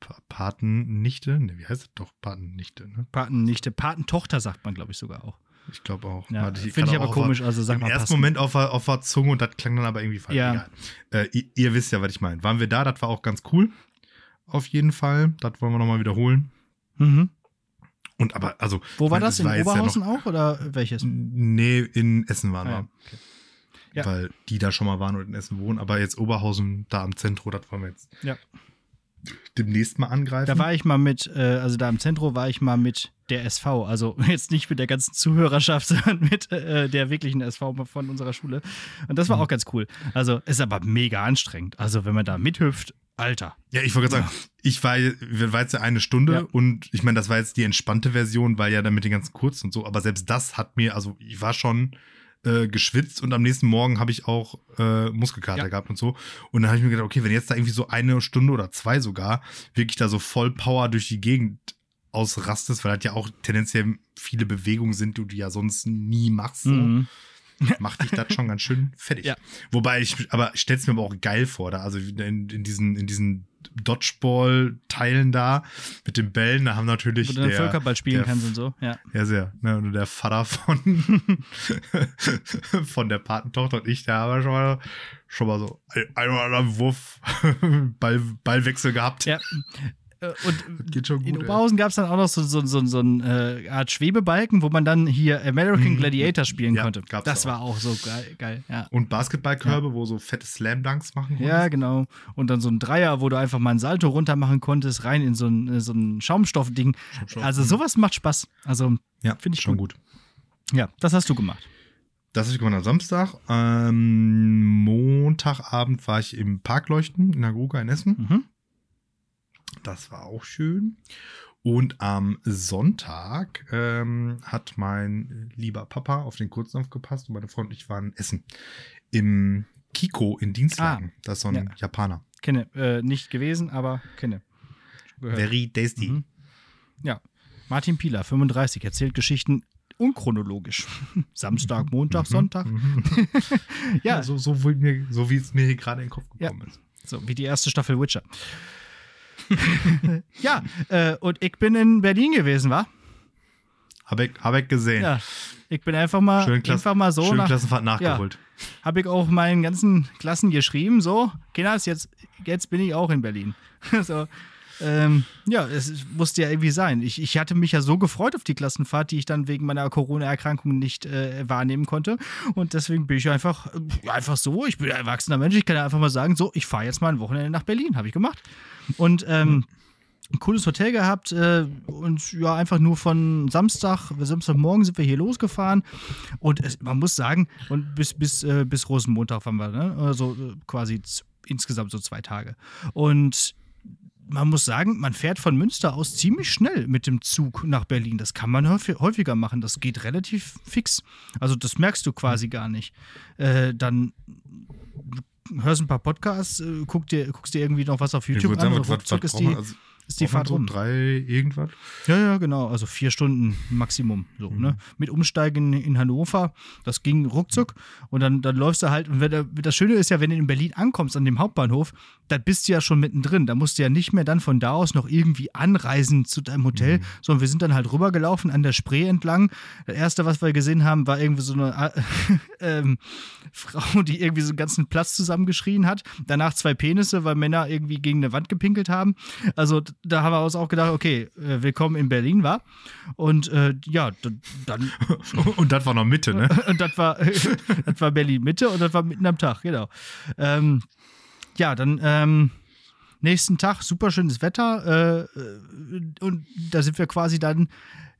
Pa- Patennichte. Ne, wie heißt das doch? Patennichte, ne? Patennichte, Patentochter sagt man, glaube ich, sogar auch. Ich glaube auch. Ja, Finde ich aber komisch. Also sag Im mal, ersten. Moment auf der, auf der Zunge und das klang dann aber irgendwie falsch. Ja. Äh, ihr, ihr wisst ja, was ich meine. Waren wir da, das war auch ganz cool. Auf jeden Fall. Das wollen wir nochmal wiederholen. Mhm. Und aber, also. Wo war das? es In jetzt ja Oberhausen noch- auch oder welches? Nee, in Essen waren Ah, wir. Okay. Ja. Weil die da schon mal waren und in Essen wohnen. Aber jetzt Oberhausen, da am Zentrum, das wollen wir jetzt Ja. demnächst mal angreifen. Da war ich mal mit, äh, also da im Zentrum war ich mal mit der SV. Also jetzt nicht mit der ganzen Zuhörerschaft, sondern mit äh, der wirklichen SV von unserer Schule. Und das war Mhm. auch ganz cool. Also ist aber mega anstrengend. Also wenn man da mithüpft, Alter. Ja, ich wollte gerade sagen, ich war, war jetzt ja eine Stunde Ja. und ich meine, das war jetzt die entspannte Version, weil ja dann mit den ganzen kurzen und so, aber selbst das hat mir, also ich war schon äh, geschwitzt und am nächsten Morgen habe ich auch äh, Muskelkater Ja. gehabt und so. Und dann habe ich mir gedacht, okay, wenn jetzt da irgendwie so eine Stunde oder zwei sogar wirklich da so voll Power durch die Gegend ausrastest, weil das ja auch tendenziell viele Bewegungen sind, die du ja sonst nie machst, so, Mhm. macht dich das schon ganz schön fertig. Ja. Wobei ich, aber ich stell's mir aber auch geil vor, da, also in, in diesen, in diesen Dodgeball-Teilen da mit den Bällen, da haben natürlich Wo du dann der, Völkerball spielen der- kannst und so. Ja. ja, sehr. Ne, und der Vater von, von der Patentochter und ich, da haben wir schon mal, schon mal so ein, ein oder anderen Wurf, Ball, Ballwechsel gehabt. ja. Äh, Und Geht schon in gut. ey. Oberhausen gab es dann auch noch so, so, so, so eine äh, Art Schwebebalken, wo man dann hier American Mhm. Gladiator spielen Ja, konnte. Das auch. war auch so geil. geil ja. Und Basketballkörbe, wo so fette Slam-Dunks machen Ja, genau. Und dann so ein Dreier, wo du einfach mal ein Salto runter machen konntest, rein in so ein, äh, so ein Schaumstoffding. Schaumstoff. Also sowas macht Spaß. Also, ja find ich schon gut. ja, das hast du gemacht. Das habe ich gemacht am Samstag. Ähm, Montagabend war ich im Parkleuchten in der Gruga in Essen. Mhm. Das war auch schön. Und am Sonntag ähm, hat mein lieber Papa auf den Kurzen aufgepasst und meine Freundin und ich waren essen. Im Kiko in Dienstlagen. Ah, das ist so ein ja. Japaner. Kenne. Äh, nicht gewesen, aber kenne. Very tasty. Mhm. Ja. Martin Pieler, 35, erzählt Geschichten unchronologisch. Samstag, Montag, Sonntag. Mhm. Ja, Ja, so, so, wie mir- so wie es mir hier gerade in den Kopf gekommen ist. So, wie die erste Staffel Witcher. ja, äh, und ich bin in Berlin gewesen, wa? Hab ich, hab ich gesehen. Ja. Ich bin einfach mal, Schön, Klasse, einfach mal so schön nach, Klassenfahrt nachgeholt. habe ich auch meinen ganzen Klassen geschrieben, so, Kinders, jetzt, jetzt bin ich auch in Berlin. so, ähm, ja, es musste ja irgendwie sein. Ich, ich hatte mich ja so gefreut auf die Klassenfahrt, die ich dann wegen meiner Corona-Erkrankung nicht äh, wahrnehmen konnte. Und deswegen bin ich einfach, äh, einfach so, ich bin ein erwachsener Mensch, ich kann ja einfach mal sagen, so, ich fahre jetzt mal ein Wochenende nach Berlin, habe ich gemacht. Und ähm, ein cooles Hotel gehabt äh, und ja, einfach nur von Samstag, Samstagmorgen sind wir hier losgefahren und es, man muss sagen, und bis, bis, äh, bis Rosenmontag waren wir, ne? Also äh, quasi insgesamt so zwei Tage. Und man muss sagen, man fährt von Münster aus ziemlich schnell mit dem Zug nach Berlin. Das kann man häufig, häufiger machen. Das geht relativ fix. Also das merkst du quasi gar nicht. Äh, dann hörst ein paar Podcasts, äh, guck dir, guckst dir irgendwie noch was auf YouTube an sagen, was- was- was ist die? Also, ist die Fahrt so rum. drei irgendwas. Ja, ja, genau. Also vier Stunden Maximum. So, ne? Mit Umsteigen in Hannover, das ging ruckzuck. Und dann, dann läufst du halt. Und wenn, der- das Schöne ist ja, wenn du in Berlin ankommst an dem Hauptbahnhof, dann bist du ja schon mittendrin. Da musst du ja nicht mehr dann von da aus noch irgendwie anreisen zu deinem Hotel, sondern wir sind dann halt rübergelaufen an der Spree entlang. Das erste, was wir gesehen haben, war irgendwie so eine äh, ähm, Frau, die irgendwie so einen ganzen Platz zusammengeschrien hat. Danach zwei Penisse, weil Männer irgendwie gegen eine Wand gepinkelt haben. Also da haben wir uns auch gedacht, okay, äh, willkommen in Berlin, war. Und äh, ja, dann Und das war noch Mitte, ne? und das war, das war Berlin Mitte und das war mitten am Tag, genau. Ähm, ja, dann ähm, nächsten Tag super schönes Wetter äh, und da sind wir quasi dann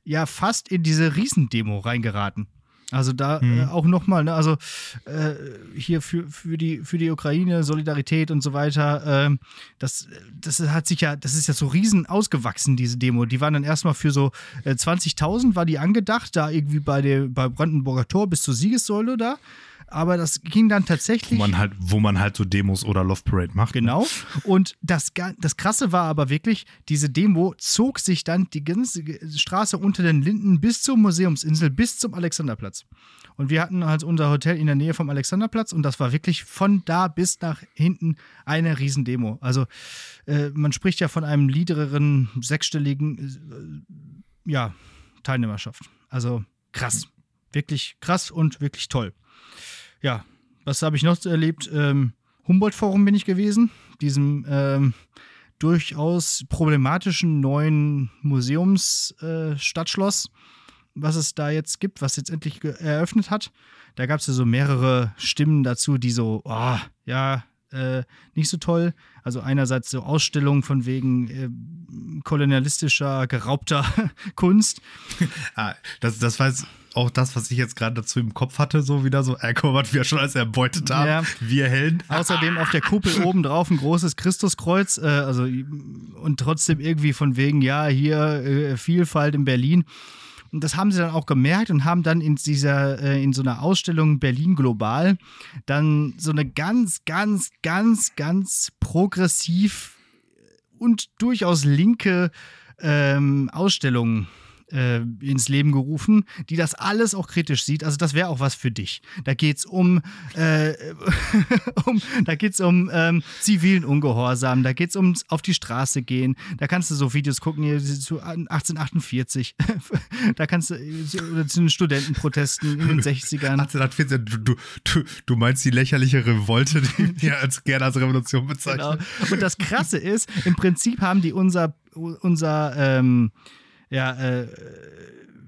ja fast in diese Riesendemo reingeraten. Also da äh, auch nochmal, ne, also äh, hier für, für, die, für die Ukraine, Solidarität und so weiter, ähm, das, das hat sich ja, das ist ja so riesen ausgewachsen, diese Demo. Die waren dann erstmal für so äh, 20.000 war die angedacht, da irgendwie bei der bei Brandenburger Tor bis zur Siegessäule da. Aber das ging dann Wo tatsächlich. man halt, wo man halt so Demos oder Love Parade macht. Genau. Und das, das Krasse war aber wirklich, diese Demo zog sich dann die ganze Straße unter den Linden bis zur Museumsinsel, bis zum Alexanderplatz. Und wir hatten halt unser Hotel in der Nähe vom Alexanderplatz und das war wirklich von da bis nach hinten eine Riesendemo. Also äh, man spricht ja von einem niedrigeren, sechsstelligen äh, ja, Teilnehmerschaft. Also krass. Wirklich krass und wirklich toll. Ja, was habe ich noch erlebt? Ähm, Humboldt-Forum bin ich gewesen, diesem ähm, durchaus problematischen neuen Museumsstadtschloss, äh, was es da jetzt gibt, was jetzt endlich eröffnet hat. Da gab es ja so mehrere Stimmen dazu, die so, oh, ja, äh, nicht so toll. Also einerseits so Ausstellungen von wegen äh, kolonialistischer, geraubter Kunst. Ah, das, das war jetzt auch das, was ich jetzt gerade dazu im Kopf hatte, so wieder so, äh, guck mal, was wir schon alles erbeutet haben. Ja. Wir Helden. Außerdem auf der Kuppel oben drauf ein großes Christuskreuz, äh, also und trotzdem irgendwie von wegen, ja, hier äh, Vielfalt in Berlin. Und das haben sie dann auch gemerkt und haben dann in dieser, äh, in so einer Ausstellung Berlin Global dann so eine ganz, ganz, ganz, ganz progressiv und durchaus linke ähm, Ausstellung äh, ins Leben gerufen, die das alles auch kritisch sieht. Also das wäre auch was für dich. Da geht's um, äh, um da geht's um ähm, zivilen Ungehorsam, da geht's ums auf die Straße gehen. Da kannst du so Videos gucken hier zu 1848. da kannst du oder zu den Studentenprotesten in den 60ern. 1814, du, du, du, meinst die lächerliche Revolte, die wir als gerne als Revolution Genau. bezeichnen. Und das Krasse ist, im Prinzip haben die unser, unser ähm, ja, äh,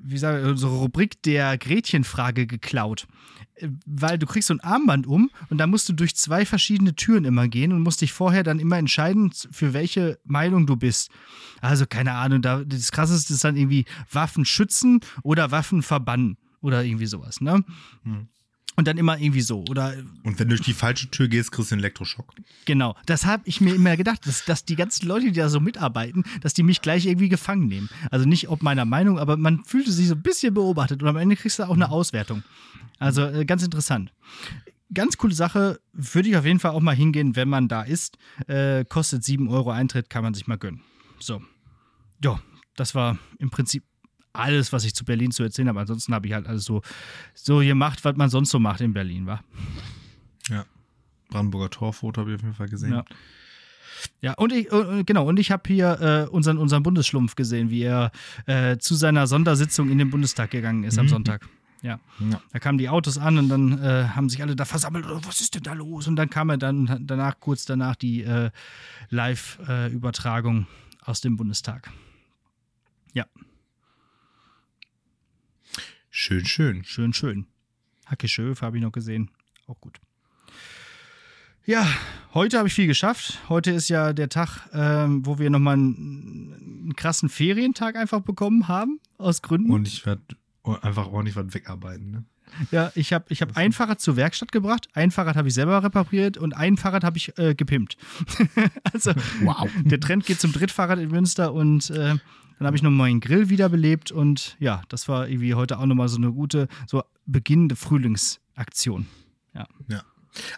wie sage ich, unsere Rubrik der Gretchenfrage geklaut. Äh, Weil du kriegst so ein Armband um und da musst du durch zwei verschiedene Türen immer gehen und musst dich vorher dann immer entscheiden, für welche Meinung du bist. Also keine Ahnung, da, das Krasseste ist dann irgendwie Waffen schützen oder Waffen verbannen oder irgendwie sowas, ne? Und dann immer irgendwie so. Oder Und wenn du durch die falsche Tür gehst, kriegst du einen Elektroschock. Genau, das habe ich mir immer gedacht, dass, dass die ganzen Leute, die da so mitarbeiten, dass die mich gleich irgendwie gefangen nehmen. Also nicht ob meiner Meinung, aber man fühlte sich so ein bisschen beobachtet und am Ende kriegst du auch eine Auswertung. Also äh, ganz interessant. ganz coole Sache. Würde ich auf jeden Fall auch mal hingehen, wenn man da ist. Äh, kostet 7 Euro Eintritt, kann man sich mal gönnen. So. Ja, das war im Prinzip alles, was ich zu Berlin zu erzählen habe. Ansonsten habe ich halt alles so, so gemacht, was man sonst so macht in Berlin, war. Ja. Brandenburger Torfoto habe ich auf jeden Fall gesehen. Ja. Ja, und ich, äh, genau, und ich habe hier äh, unseren, unseren Bundesschlumpf gesehen, wie er äh, zu seiner Sondersitzung in den Bundestag gegangen ist am Mhm. Sonntag. Ja. Ja. Da kamen die Autos an und dann äh, haben sich alle da versammelt. Oh, was ist denn da los? Und dann kam er dann danach, kurz danach, die äh, Live-Übertragung aus dem Bundestag. Ja, Schön, schön. schön, schön. Hacke Schöf habe ich noch gesehen. Auch gut. Ja, heute habe ich viel geschafft. Heute ist ja der Tag, ähm, wo wir nochmal einen, einen krassen Ferientag einfach bekommen haben, aus Gründen. Und ich werde einfach ordentlich was wegarbeiten. Ne? Ja, ich habe ich hab ein Fahrrad zur Werkstatt gebracht, ein Fahrrad habe ich selber repariert und ein Fahrrad habe ich äh, gepimpt. also Wow. der Trend geht zum Drittfahrrad in Münster und äh, dann habe ich noch meinen Grill wiederbelebt und ja, das war irgendwie heute auch nochmal so eine gute, so beginnende Frühlingsaktion. Ja.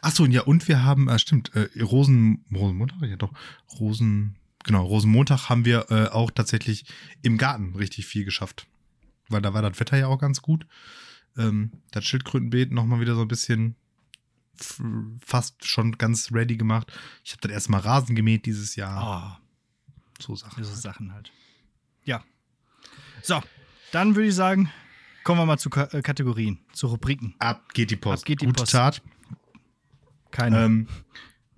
Achso, ja, und wir haben, äh, stimmt, äh, Rosen, Rosenmontag, ja doch, Rosen, genau, Rosenmontag haben wir äh, auch tatsächlich im Garten richtig viel geschafft. Weil da war das Wetter ja auch ganz gut. Ähm, das Schildkrötenbeet nochmal wieder so ein bisschen fast schon ganz ready gemacht. Ich habe dann erstmal Rasen gemäht dieses Jahr. Ah, So Sachen. diese Sachen halt. Ja. So, dann würde ich sagen, kommen wir mal zu Ka äh, Kategorien, zu Rubriken. Ab geht die Post. Ab geht die Gute Post. Tat. Keine. Ähm,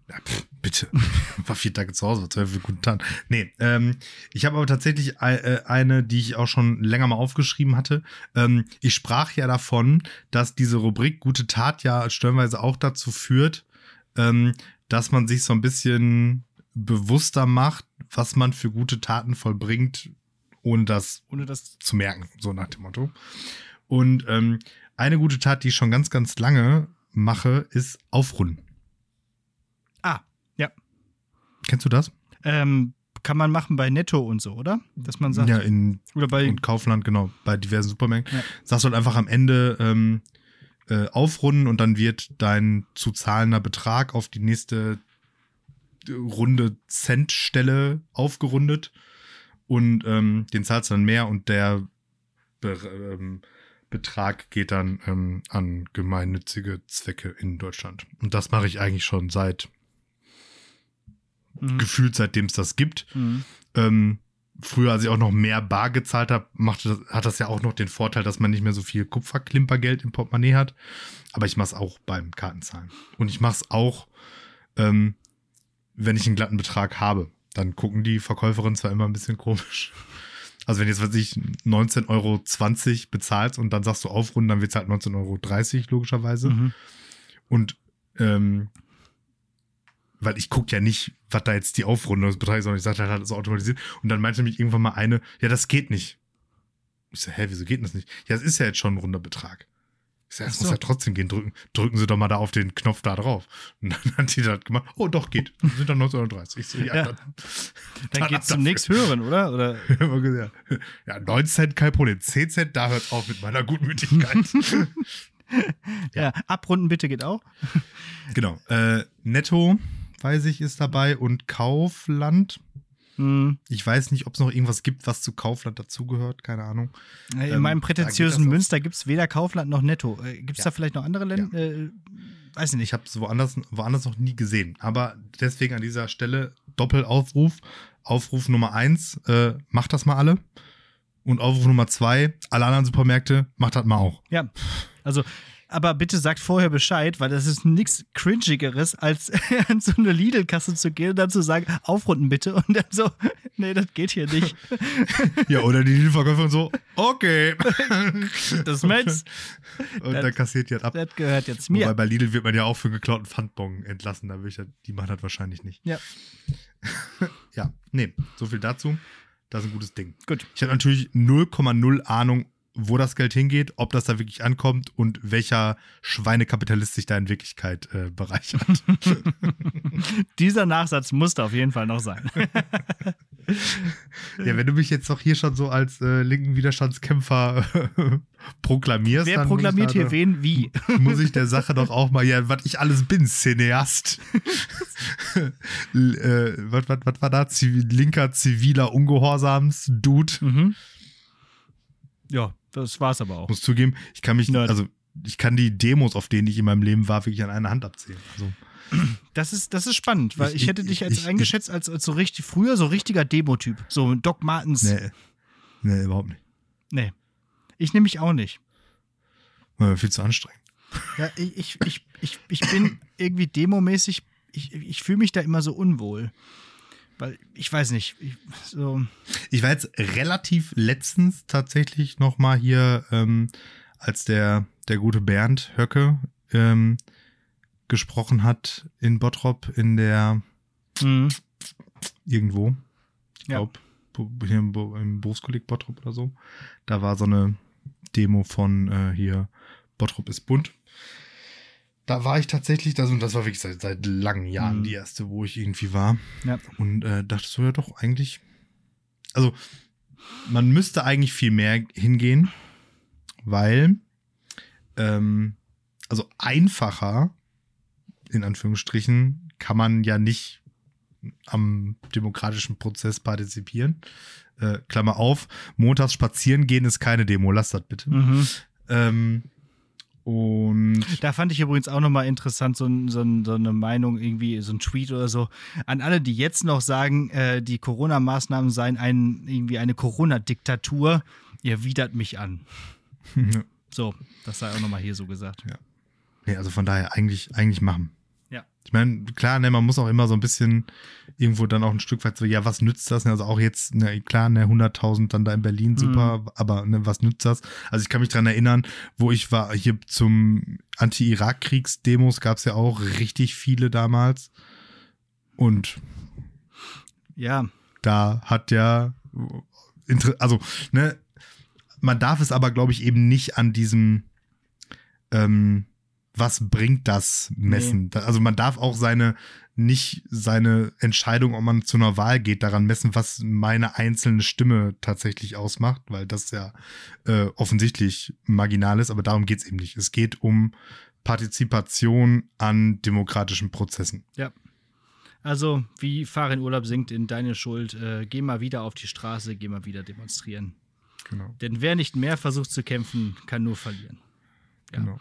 ja, pff, bitte. War vier Tage zu Hause, ich für guten Tag. Nee, ähm, ich habe aber tatsächlich äh, eine, die ich auch schon länger mal aufgeschrieben hatte. Ähm, ich sprach ja davon, dass diese Rubrik Gute Tat ja stellenweise auch dazu führt, ähm, dass man sich so ein bisschen bewusster macht, was man für gute Taten vollbringt, ohne das Ohne das. zu merken, so nach dem Motto. Und ähm, eine gute Tat, die ich schon ganz, ganz lange mache, ist Aufrunden. Ah, ja. Kennst du das? Ähm, kann man machen bei Netto und so, oder? Dass man sagt. ja, in Oder bei. Kaufland, genau, bei diversen Supermärkten. Ja. Sagst du halt einfach am Ende ähm, äh, aufrunden und dann wird dein zu zahlender Betrag auf die nächste runde Centstelle aufgerundet und ähm, den zahlst du dann mehr und der Be ähm, Betrag geht dann ähm, an gemeinnützige Zwecke in Deutschland. Und das mache ich eigentlich schon seit Mhm. gefühlt, seitdem es das gibt. Mhm. Ähm, früher, als ich auch noch mehr Bar gezahlt habe, machte hat das ja auch noch den Vorteil, dass man nicht mehr so viel Kupferklimpergeld im Portemonnaie hat. Aber ich mache es auch beim Kartenzahlen. Und ich mache es auch, ähm, wenn ich einen glatten Betrag habe. Dann gucken die Verkäuferinnen zwar immer ein bisschen komisch. Also wenn jetzt, was ich, 19,20 Euro bezahlst und dann sagst du aufrunden, dann wird es halt 19,30 Euro logischerweise. Mhm. Und ähm, weil ich gucke ja nicht, was da jetzt die Aufrundung des Betrags, sondern ich sage halt, das ist automatisiert. Und dann meinte mich irgendwann mal eine, ja, das geht nicht. Ich so, hä, wieso geht das nicht? Ja, es ist ja jetzt schon ein runder Betrag. Ich sag, es Ach muss so. ja trotzdem gehen. Drücken, drücken Sie doch mal da auf den Knopf da drauf. Und dann hat die das gemacht. Oh, doch, geht. Sind dann 1930. Ich so, ja, Ja. dann, Dann Dann geht's zum nächsten höheren, oder? Oder? ja, ja, 9 Cent, kein Problem. 10 Cent, da hört auf mit meiner Gutmütigkeit. Ja, abrunden bitte geht auch. genau. Äh, Netto, weiß ich, ist dabei und Kaufland. Mhm. Ich weiß nicht, ob es noch irgendwas gibt, was zu Kaufland dazugehört. Keine Ahnung. In Ähm, meinem prätentiösen. Münster gibt es weder Kaufland noch Netto. Äh, gibt es Ja. da vielleicht noch andere Länder? Äh, weiß ich nicht. Ich habe es woanders, woanders noch nie gesehen. Aber deswegen an dieser Stelle Doppelaufruf. Aufruf Nummer eins, äh, macht das mal alle. Und Aufruf Nummer zwei, alle anderen Supermärkte, macht das mal auch. Ja, also, aber bitte sagt vorher Bescheid, weil das ist nichts Cringigeres, als an so eine Lidl-Kasse zu gehen und dann zu sagen, aufrunden bitte. Und dann so, nee, das geht hier nicht. Ja, oder die Lieferverkäuferin so, okay. Das meins. Und dann kassiert die halt ab. Das gehört jetzt Wobei mir. bei Lidl wird man ja auch für einen geklauten Pfandbon entlassen. Da will ich ja, die machen das wahrscheinlich nicht. Ja, Ja, nee, so viel dazu. Das ist ein gutes Ding. gut. Ich habe natürlich 0,0 Ahnung, wo das Geld hingeht, ob das da wirklich ankommt und welcher Schweinekapitalist sich da in Wirklichkeit äh, bereichert. Dieser Nachsatz musste auf jeden Fall noch sein. Ja, wenn du mich jetzt doch hier schon so als äh, linken Widerstandskämpfer äh, proklamierst. Wer dann proklamiert muss ich hier wen wie? Muss ich der Sache doch auch mal, ja, was ich alles bin, Cineast. Äh, was, war da? Zivil, linker, ziviler Ungehorsams-Dude. Mhm. Ja, das war's aber auch. Muss zugeben, ich kann mich, Nerd. also ich kann die Demos, auf denen ich in meinem Leben war, wirklich an einer Hand abzählen. Also, Das ist, das ist spannend, weil Ich- ich, hätte ich- dich als ich- eingeschätzt als, als so richtig, früher so richtiger Demo-Typ. So Doc Martens. nee, nee, überhaupt nicht. Nee. Ich nehme mich auch nicht. War viel zu anstrengend. Ja, ich, ich, ich, ich, ich bin irgendwie demomäßig, ich, ich fühle mich da immer so unwohl. Weil, ich weiß nicht, ich, so, Ich war jetzt relativ letztens tatsächlich noch mal hier, ähm, als der, der gute Bernd Höcke ähm, gesprochen hat in Bottrop in der mhm. irgendwo. Ich Ja. glaube, hier im, im Berufskolleg Bottrop oder so. Da war so eine Demo von äh, hier Bottrop ist bunt. Da war ich tatsächlich, das, und das war wirklich seit, seit langen Jahren Mhm. die erste, wo ich irgendwie war. ja. Und äh, dachte so, ja doch, eigentlich. Also, man müsste eigentlich viel mehr hingehen, weil, ähm, also einfacher, in Anführungsstrichen, kann man ja nicht am demokratischen Prozess partizipieren. Äh, Klammer auf, montags spazieren gehen ist keine Demo, lasst das bitte. Mhm. Ähm, und Da fand ich übrigens auch nochmal interessant, so, so, so eine Meinung, irgendwie, so ein Tweet oder so. An alle, die jetzt noch sagen, äh, die Corona-Maßnahmen seien ein, irgendwie eine Corona-Diktatur, ihr widert mich an. So, das sei auch nochmal hier so gesagt. Nee, also von daher eigentlich, eigentlich machen. Ja. Ich meine, klar, ne, man muss auch immer so ein bisschen irgendwo dann auch ein Stück weit so, ja, was nützt das? Ne, Also auch jetzt, ne, klar, ne, 100.000 dann da in Berlin, super, aber ne, was nützt das? Also ich kann mich dran erinnern, wo ich war, hier zum Anti-Irak-Kriegs-Demos gab es ja auch richtig viele damals. Und Ja, da hat ja, also, ne, man darf es aber, glaube ich, eben nicht an diesem, ähm, was bringt das messen. Da- Also man darf auch seine, nicht seine Entscheidung, ob man zu einer Wahl geht, daran messen, was meine einzelne Stimme tatsächlich ausmacht, weil das ja äh, offensichtlich marginal ist, aber darum geht es eben nicht. Es geht um Partizipation an demokratischen Prozessen. also wie Fahr in Urlaub singt in Deine Schuld, äh, geh mal wieder auf die Straße, geh mal wieder demonstrieren. Genau. Denn wer nicht mehr versucht zu kämpfen, kann nur verlieren. Ja. genau.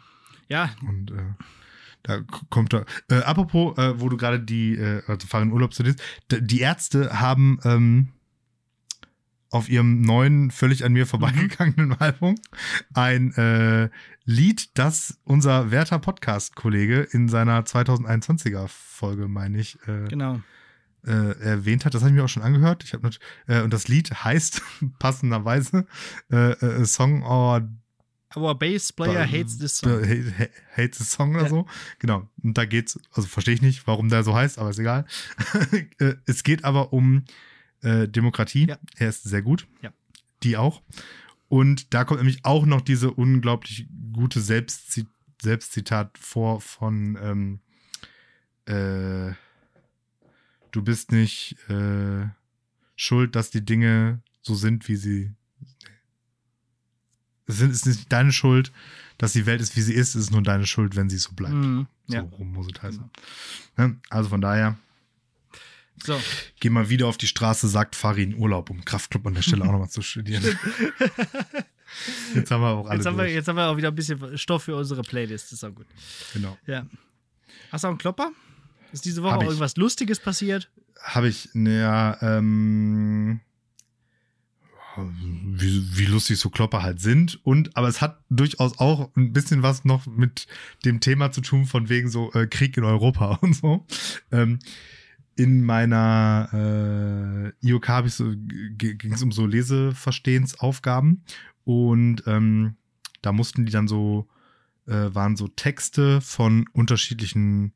Ja, Und äh, da kommt da. Äh, apropos, äh, wo du gerade die, äh, also fahren Urlaub zu dir, die Ärzte haben ähm, auf ihrem neuen, völlig an mir vorbeigegangenen Album ein äh, Lied, das unser werter Podcast-Kollege in seiner 2021er Folge, meine ich, äh, genau. äh, erwähnt hat. Das habe ich mir auch schon angehört. Ich habe äh, und das Lied heißt passenderweise äh, äh, Song or Our bass player Ba- hates this song. Hate, hate, the Song oder Ja. so. Genau. Und da geht's, also verstehe ich nicht, warum der so heißt, aber ist egal. Äh, es geht aber um äh, Demokratie. Ja. Er ist sehr gut. Ja. Die auch. Und da kommt nämlich auch noch diese unglaublich gute Selbstzi Selbstzitat vor von ähm, äh, Du bist nicht äh, schuld, dass die Dinge so sind, wie sie es ist nicht deine Schuld, dass die Welt ist, wie sie ist. Es ist nur deine Schuld, wenn sie so bleibt. Mhm. So rum muss es heißen. Genau. Ne? Also von daher, So, geh mal wieder auf die Straße, sagt Farin Urlaub, um Kraftclub an der Stelle auch nochmal zu studieren. Jetzt haben wir auch alle jetzt haben, wir, jetzt haben wir auch wieder ein bisschen Stoff für unsere Playlist. Das ist auch gut. Genau. Ja. Hast du auch einen Klopper? Ist diese Woche auch irgendwas Lustiges passiert? Habe ich, naja, ähm, wie, wie lustig so Klopper halt sind. Und, aber es hat durchaus auch ein bisschen was noch mit dem Thema zu tun, von wegen so äh, Krieg in Europa und so. Ähm, in meiner äh, IOK so, ging es um so Leseverstehensaufgaben und ähm, da mussten die dann so, äh, waren so Texte von unterschiedlichen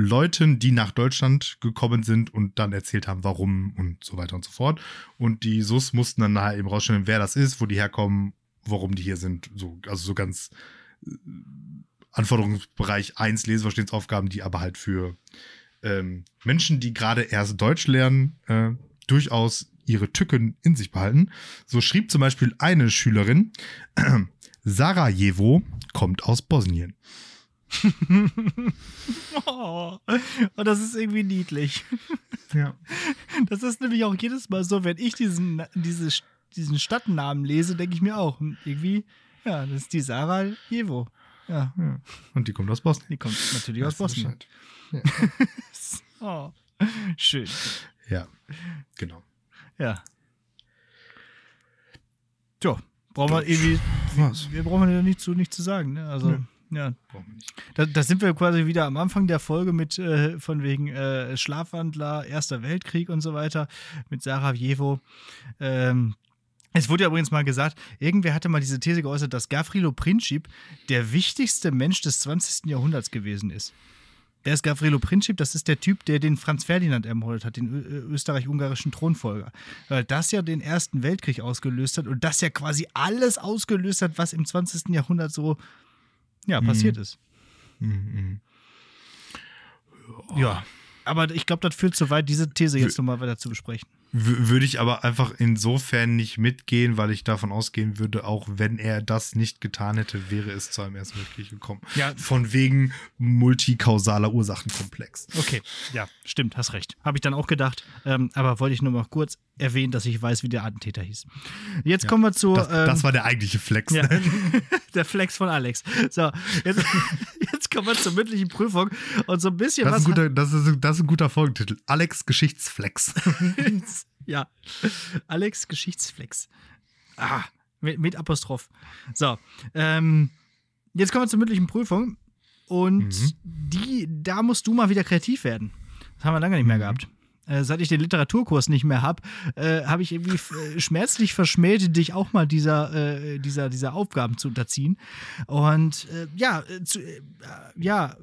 Leuten, die nach Deutschland gekommen sind und dann erzählt haben, warum und so weiter und so fort. Und die SUS mussten dann halt eben rausstellen, wer das ist, wo die herkommen, warum die hier sind. So, also so ganz äh, Anforderungsbereich 1 Leseverstehensaufgaben, die aber halt für ähm, Menschen, die gerade erst Deutsch lernen, äh, durchaus ihre Tücken in sich behalten. So schrieb zum Beispiel eine Schülerin, Sarajevo kommt aus Bosnien. oh, und das ist irgendwie niedlich. Ja. Das ist nämlich auch jedes Mal so, wenn ich diesen, diese, diesen Stadtnamen lese, denke ich mir auch, hm, irgendwie, ja, das ist die Sarajevo. Ja. ja. Und die kommt aus Bosnien. Die kommt natürlich aus Bosnien. Ja. oh, schön. Ja, genau. Ja. Tja, brauchen wir irgendwie. Was? Wir brauchen ja nicht zu, nicht zu sagen, ne? Also. Ja. Ja. Da, da, sind wir quasi wieder am Anfang der Folge mit äh, von wegen äh, Schlafwandler, Erster Weltkrieg und so weiter, mit Sarajevo. Ähm, es wurde ja übrigens mal gesagt, irgendwer hatte mal diese These geäußert, dass Gavrilo Princip der wichtigste Mensch des 20. Jahrhunderts gewesen ist. Der ist Gavrilo Princip, das ist der Typ, der den Franz Ferdinand ermordet hat, den österreich-ungarischen Thronfolger. Weil das ja den Ersten Weltkrieg ausgelöst hat und das ja quasi alles ausgelöst hat, was im 20. Jahrhundert so ja, passiert mhm. ist. Mhm. Ja, aber ich glaube, das führt zu weit, diese These jetzt nochmal weiter zu besprechen. Würde ich aber einfach insofern nicht mitgehen, weil ich davon ausgehen würde, auch wenn er das nicht getan hätte, wäre es zu einem Weltkrieg gekommen. Ja. Von wegen multikausaler Ursachenkomplex. Okay, ja, stimmt, hast recht. Habe ich dann auch gedacht. Ähm, aber wollte ich nur mal kurz erwähnen, dass ich weiß, wie der Attentäter hieß. Jetzt ja, kommen wir zu. Das, ähm, das, war der eigentliche Flex. Ja, ne? der Flex von Alex. So, jetzt, jetzt kommen wir zur mündlichen Prüfung und so ein bisschen das was. Ist ein guter, das, ist, das ist ein guter Folgentitel. Alex Geschichtsflex. ja. Alex Geschichtsflex. Ah, mit, mit Apostroph. So, ähm, jetzt kommen wir zur mündlichen Prüfung. Und mhm. die, da musst du mal wieder kreativ werden. Das haben wir lange nicht mehr mhm. gehabt. Äh, seit ich den Literaturkurs nicht mehr habe, äh, habe ich irgendwie äh, schmerzlich verschmäht, dich auch mal dieser, äh, dieser, dieser Aufgaben zu unterziehen. Und äh, ja, zu, ja,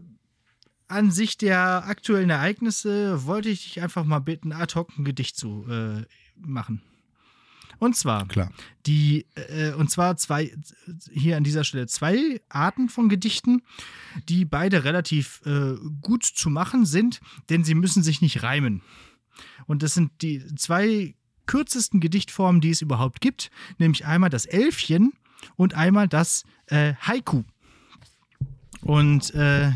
an sich der aktuellen Ereignisse wollte ich dich einfach mal bitten, ad hoc ein Gedicht zu machen. Und zwar Klar. die äh, und zwar zwei hier an dieser Stelle zwei Arten von Gedichten, die beide relativ äh, gut zu machen sind, denn sie müssen sich nicht reimen. Und das sind die zwei kürzesten Gedichtformen, die es überhaupt gibt, nämlich einmal das Elfchen und einmal das äh, Haiku. Und äh,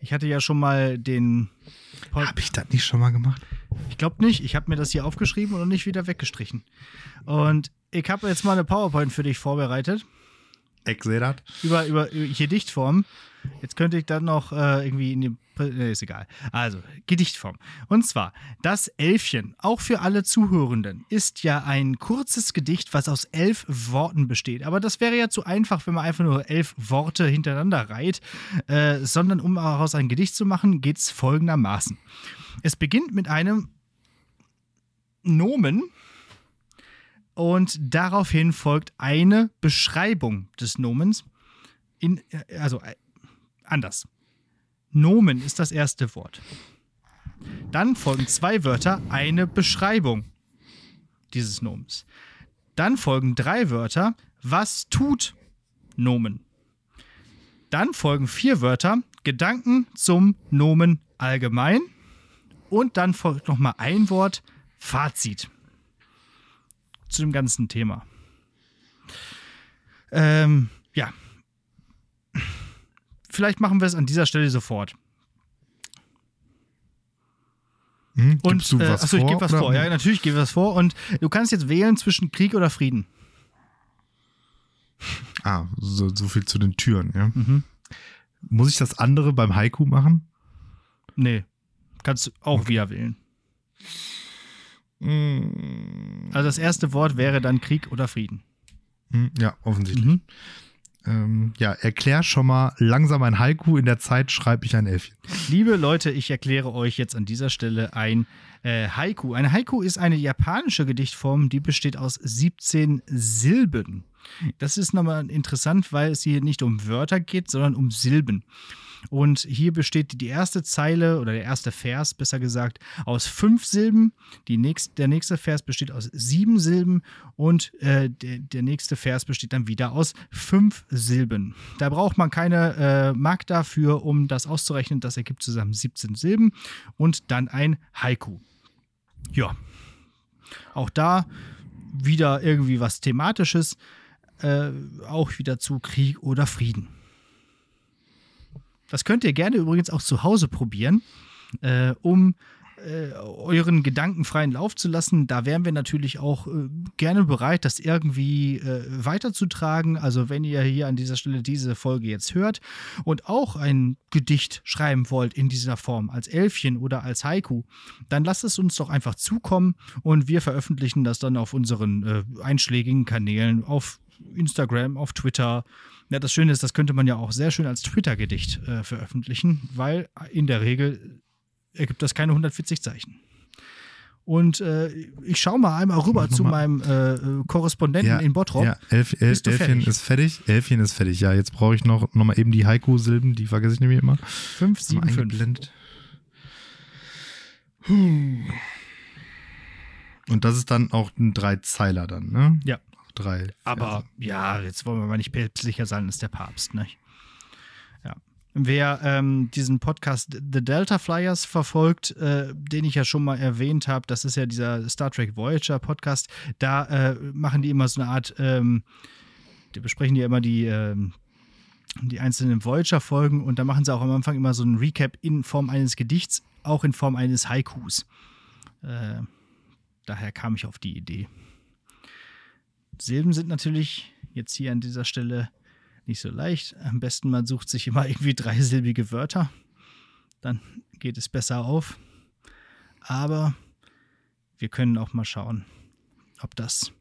ich hatte ja schon mal den. Habe ich das nicht schon mal gemacht? Ich glaube nicht. Ich habe mir das hier aufgeschrieben und nicht wieder weggestrichen. Und ich habe jetzt mal eine PowerPoint für dich vorbereitet. Ich. Über, über, über Gedichtformen. Jetzt könnte ich dann noch äh, irgendwie in die. Nee, ist egal. Also, Gedichtform. Und zwar, das Elfchen, auch für alle Zuhörenden, ist ja ein kurzes Gedicht, was aus elf Worten besteht. Aber das wäre ja zu einfach, wenn man einfach nur elf Worte hintereinander reiht. Äh, sondern um daraus ein Gedicht zu machen, geht es folgendermaßen. Es beginnt mit einem Nomen. Und daraufhin folgt eine Beschreibung des Nomens. In, äh, also äh, anders. Nomen ist das erste Wort. Dann folgen zwei Wörter, eine Beschreibung dieses Nomens. Dann folgen drei Wörter, was tut Nomen. Dann folgen vier Wörter, Gedanken zum Nomen allgemein. Und dann folgt nochmal ein Wort, Fazit zu dem ganzen Thema. Ähm, ja, vielleicht machen wir es an dieser Stelle sofort. Hm, und du äh, was achso, ich gebe was vor. Ja, natürlich gebe ich was vor. Und du kannst jetzt wählen zwischen Krieg oder Frieden. Ah, so, so viel zu den Türen, ja. Mhm. Muss ich das andere beim Haiku machen? Nee. Kannst du auch okay. wieder wählen. Mm. Also das erste Wort wäre dann Krieg oder Frieden. Hm, ja, offensichtlich. Mhm. Ähm, ja, erklär schon mal langsam ein Haiku, in der Zeit schreibe ich ein Elfchen. Liebe Leute, ich erkläre euch jetzt an dieser Stelle ein äh, Haiku. Ein Haiku ist eine japanische Gedichtform, die besteht aus 17 Silben. Das ist nochmal interessant, weil es hier nicht um Wörter geht, sondern um Silben. Und hier besteht die erste Zeile oder der erste Vers, besser gesagt, aus fünf Silben. Die nächst, der nächste Vers besteht aus sieben Silben und äh, der, der, nächste Vers besteht dann wieder aus fünf Silben. Da braucht man keine äh, Mark dafür, um das auszurechnen. Das ergibt zusammen 17 Silben und dann ein Haiku. Ja. Auch da wieder irgendwie was Thematisches, äh, auch wieder zu Krieg oder Frieden. Das könnt ihr gerne übrigens auch zu Hause probieren, äh, um äh, euren Gedanken freien Lauf zu lassen. Da wären wir natürlich auch äh, gerne bereit, das irgendwie äh, weiterzutragen. Also wenn ihr hier an dieser Stelle diese Folge jetzt hört und auch ein Gedicht schreiben wollt in dieser Form, als Elfchen oder als Haiku, dann lasst es uns doch einfach zukommen und wir veröffentlichen das dann auf unseren äh, einschlägigen Kanälen, auf Instagram, auf Twitter. Ja, das Schöne ist, das könnte man ja auch sehr schön als Twitter-Gedicht äh, veröffentlichen, weil in der Regel ergibt das keine 140 Zeichen. Und äh, ich schaue mal einmal rüber zu mal. meinem äh, Korrespondenten ja, in Bottrop. Ja, Elf, Elf, Elfchen fertig? ist fertig. Elfchen ist fertig. Ja, jetzt brauche ich noch, noch mal eben die Haiku-Silben, die vergesse ich nämlich immer. 5, 7, 5. Und das ist dann auch ein Dreizeiler dann, ne? Ja. Drei. Aber ja, jetzt wollen wir mal nicht päpstlicher sein als der Papst, ne? Wer ähm, diesen Podcast The Delta Flyers verfolgt, äh, den ich ja schon mal erwähnt habe, das ist ja dieser Star Trek Voyager Podcast, da äh, machen die immer so eine Art, ähm, die besprechen die immer die, ähm, die einzelnen Voyager-Folgen und da machen sie auch am Anfang immer so einen Recap in Form eines Gedichts, auch in Form eines Haikus. Äh, daher kam ich auf die Idee. Silben sind natürlich jetzt hier an dieser Stelle nicht so leicht. Am besten man sucht sich immer irgendwie dreisilbige Wörter. Dann geht es besser auf. Aber wir können auch mal schauen, ob das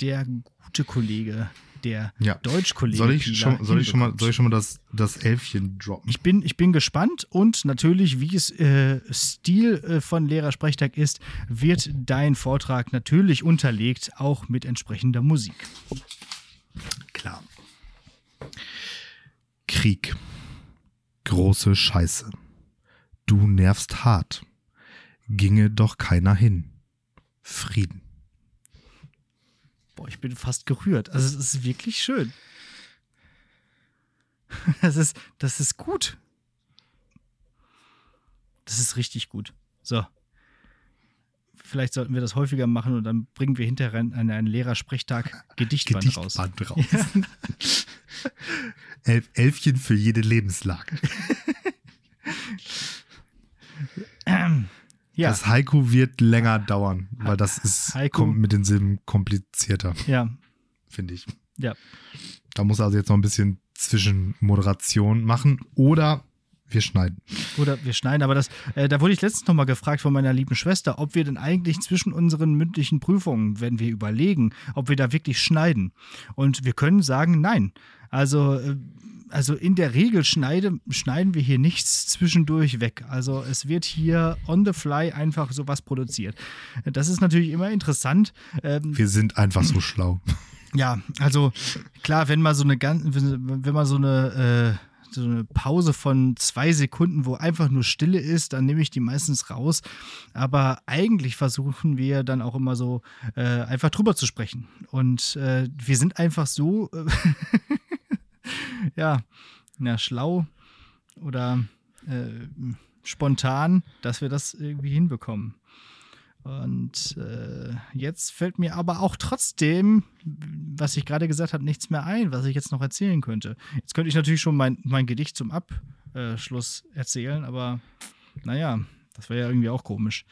der gute Kollege, der ja. Deutschkollege. Soll ich schon, soll ich schon mal, soll ich schon mal das, das Elfchen droppen? Ich bin, ich bin gespannt und natürlich, wie es äh, Stil äh, von Lehrersprechtag ist, wird dein Vortrag natürlich unterlegt, auch mit entsprechender Musik. Klar. Krieg. Große Scheiße. Du nervst hart. Ginge doch keiner hin. Frieden. Boah, ich bin fast gerührt. Also es ist wirklich schön. Das ist, das ist gut. Das ist richtig gut. So. Vielleicht sollten wir das häufiger machen und dann bringen wir hinterher an einen Lehrersprechtag Gedichtband, Gedichtband raus. raus. Ja. Elf, Elfchen für jede Lebenslage. ähm, ja. Das Haiku wird länger dauern, weil das ist Haiku. mit den Silben komplizierter. Ja. Finde ich. Ja. Da muss er also jetzt noch ein bisschen Zwischenmoderation machen oder wir schneiden. Oder wir schneiden, aber das, äh, da wurde ich letztens noch mal gefragt von meiner lieben Schwester, ob wir denn eigentlich zwischen unseren mündlichen Prüfungen, wenn wir überlegen, ob wir da wirklich schneiden. Und wir können sagen, nein. Also, äh, also in der Regel schneide, schneiden wir hier nichts zwischendurch weg. Also es wird hier on the fly einfach sowas produziert. Das ist natürlich immer interessant. Ähm, wir sind einfach so schlau. Ja, also klar, wenn mal so eine ganz, wenn man so eine äh, so eine Pause von zwei Sekunden, wo einfach nur Stille ist, dann nehme ich die meistens raus. Aber eigentlich versuchen wir dann auch immer so äh, einfach drüber zu sprechen. Und äh, wir sind einfach so, äh, ja, ja, schlau oder äh, spontan, dass wir das irgendwie hinbekommen. Und äh, jetzt fällt mir aber auch trotzdem, was ich gerade gesagt habe, nichts mehr ein, was ich jetzt noch erzählen könnte. Jetzt könnte ich natürlich schon mein, mein Gedicht zum Abschluss erzählen, aber naja, das wäre ja irgendwie auch komisch.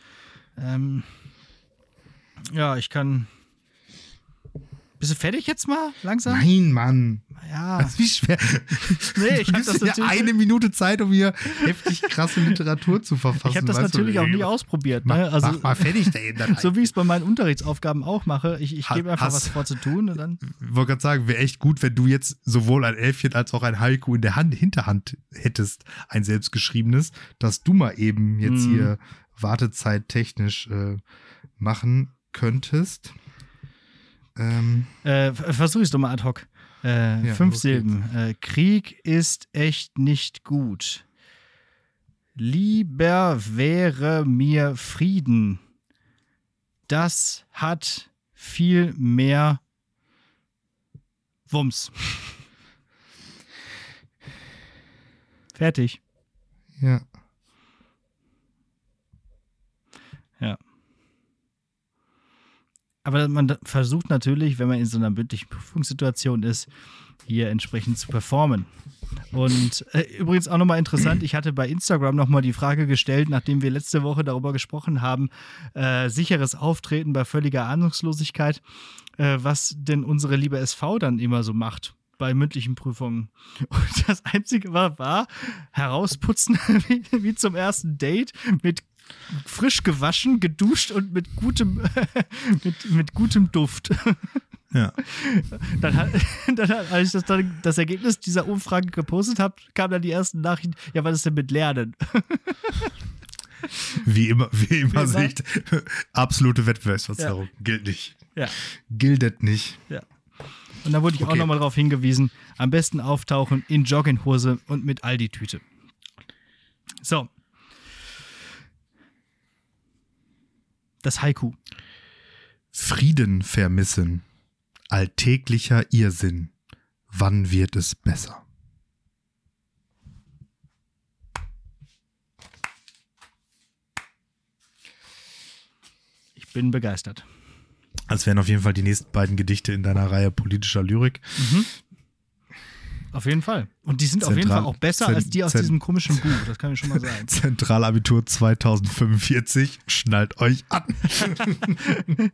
Ähm, ja, ich kann bist du fertig jetzt mal langsam? Nein, Mann. Ja. Das ist wie schwer. Nee, ich habe das natürlich eine Minute Zeit, um hier heftig krasse Literatur zu verfassen. Ich habe das natürlich auch nie ausprobiert. Ne? Also, mach mal fertig da So wie ich es bei meinen Unterrichtsaufgaben auch mache. Ich, ich gebe einfach was vor zu tun und dann. Ich wollte gerade sagen, wäre echt gut, wenn du jetzt sowohl ein Elfchen als auch ein Haiku in der Hand, Hinterhand hättest, ein selbstgeschriebenes, dass du mal eben jetzt hm. hier Wartezeit technisch äh, machen könntest. Ähm, äh, Versuch es doch mal ad hoc. Äh, ja, fünf Silben. Äh, Krieg ist echt nicht gut. Lieber wäre mir Frieden. Das hat viel mehr Wumms. Fertig. Ja. Aber man versucht natürlich, wenn man in so einer mündlichen Prüfungssituation ist, hier entsprechend zu performen. Und äh, übrigens auch nochmal interessant, ich hatte bei Instagram nochmal die Frage gestellt, nachdem wir letzte Woche darüber gesprochen haben, äh, sicheres Auftreten bei völliger Ahnungslosigkeit, äh, was denn unsere liebe SV dann immer so macht bei mündlichen Prüfungen. Und das Einzige war, war herausputzen wie, wie zum ersten Date mit frisch gewaschen, geduscht und mit gutem, mit, mit gutem Duft. Ja. Dann, dann, als ich das, dann, das Ergebnis dieser Umfrage gepostet habe, kamen dann die ersten Nachrichten, ja, was ist denn mit Lernen? Wie immer, wie immer, wie? Sicht, absolute Wettbewerbsverzerrung. Ja. Gilt nicht. Ja. Gildet nicht. Ja. Und da wurde ich okay. auch nochmal darauf hingewiesen, am besten auftauchen in Jogginghose und mit Aldi-Tüte. So. Das Haiku. Frieden vermissen alltäglicher Irrsinn. Wann wird es besser? Ich bin begeistert. Das wären auf jeden Fall die nächsten beiden Gedichte in deiner Reihe politischer Lyrik. Mhm. Auf jeden Fall. Und die sind Zentral auf jeden Fall auch besser als die aus diesem komischen Buch. Das kann ich schon mal sagen. Zentralabitur 2045. Schnallt euch an.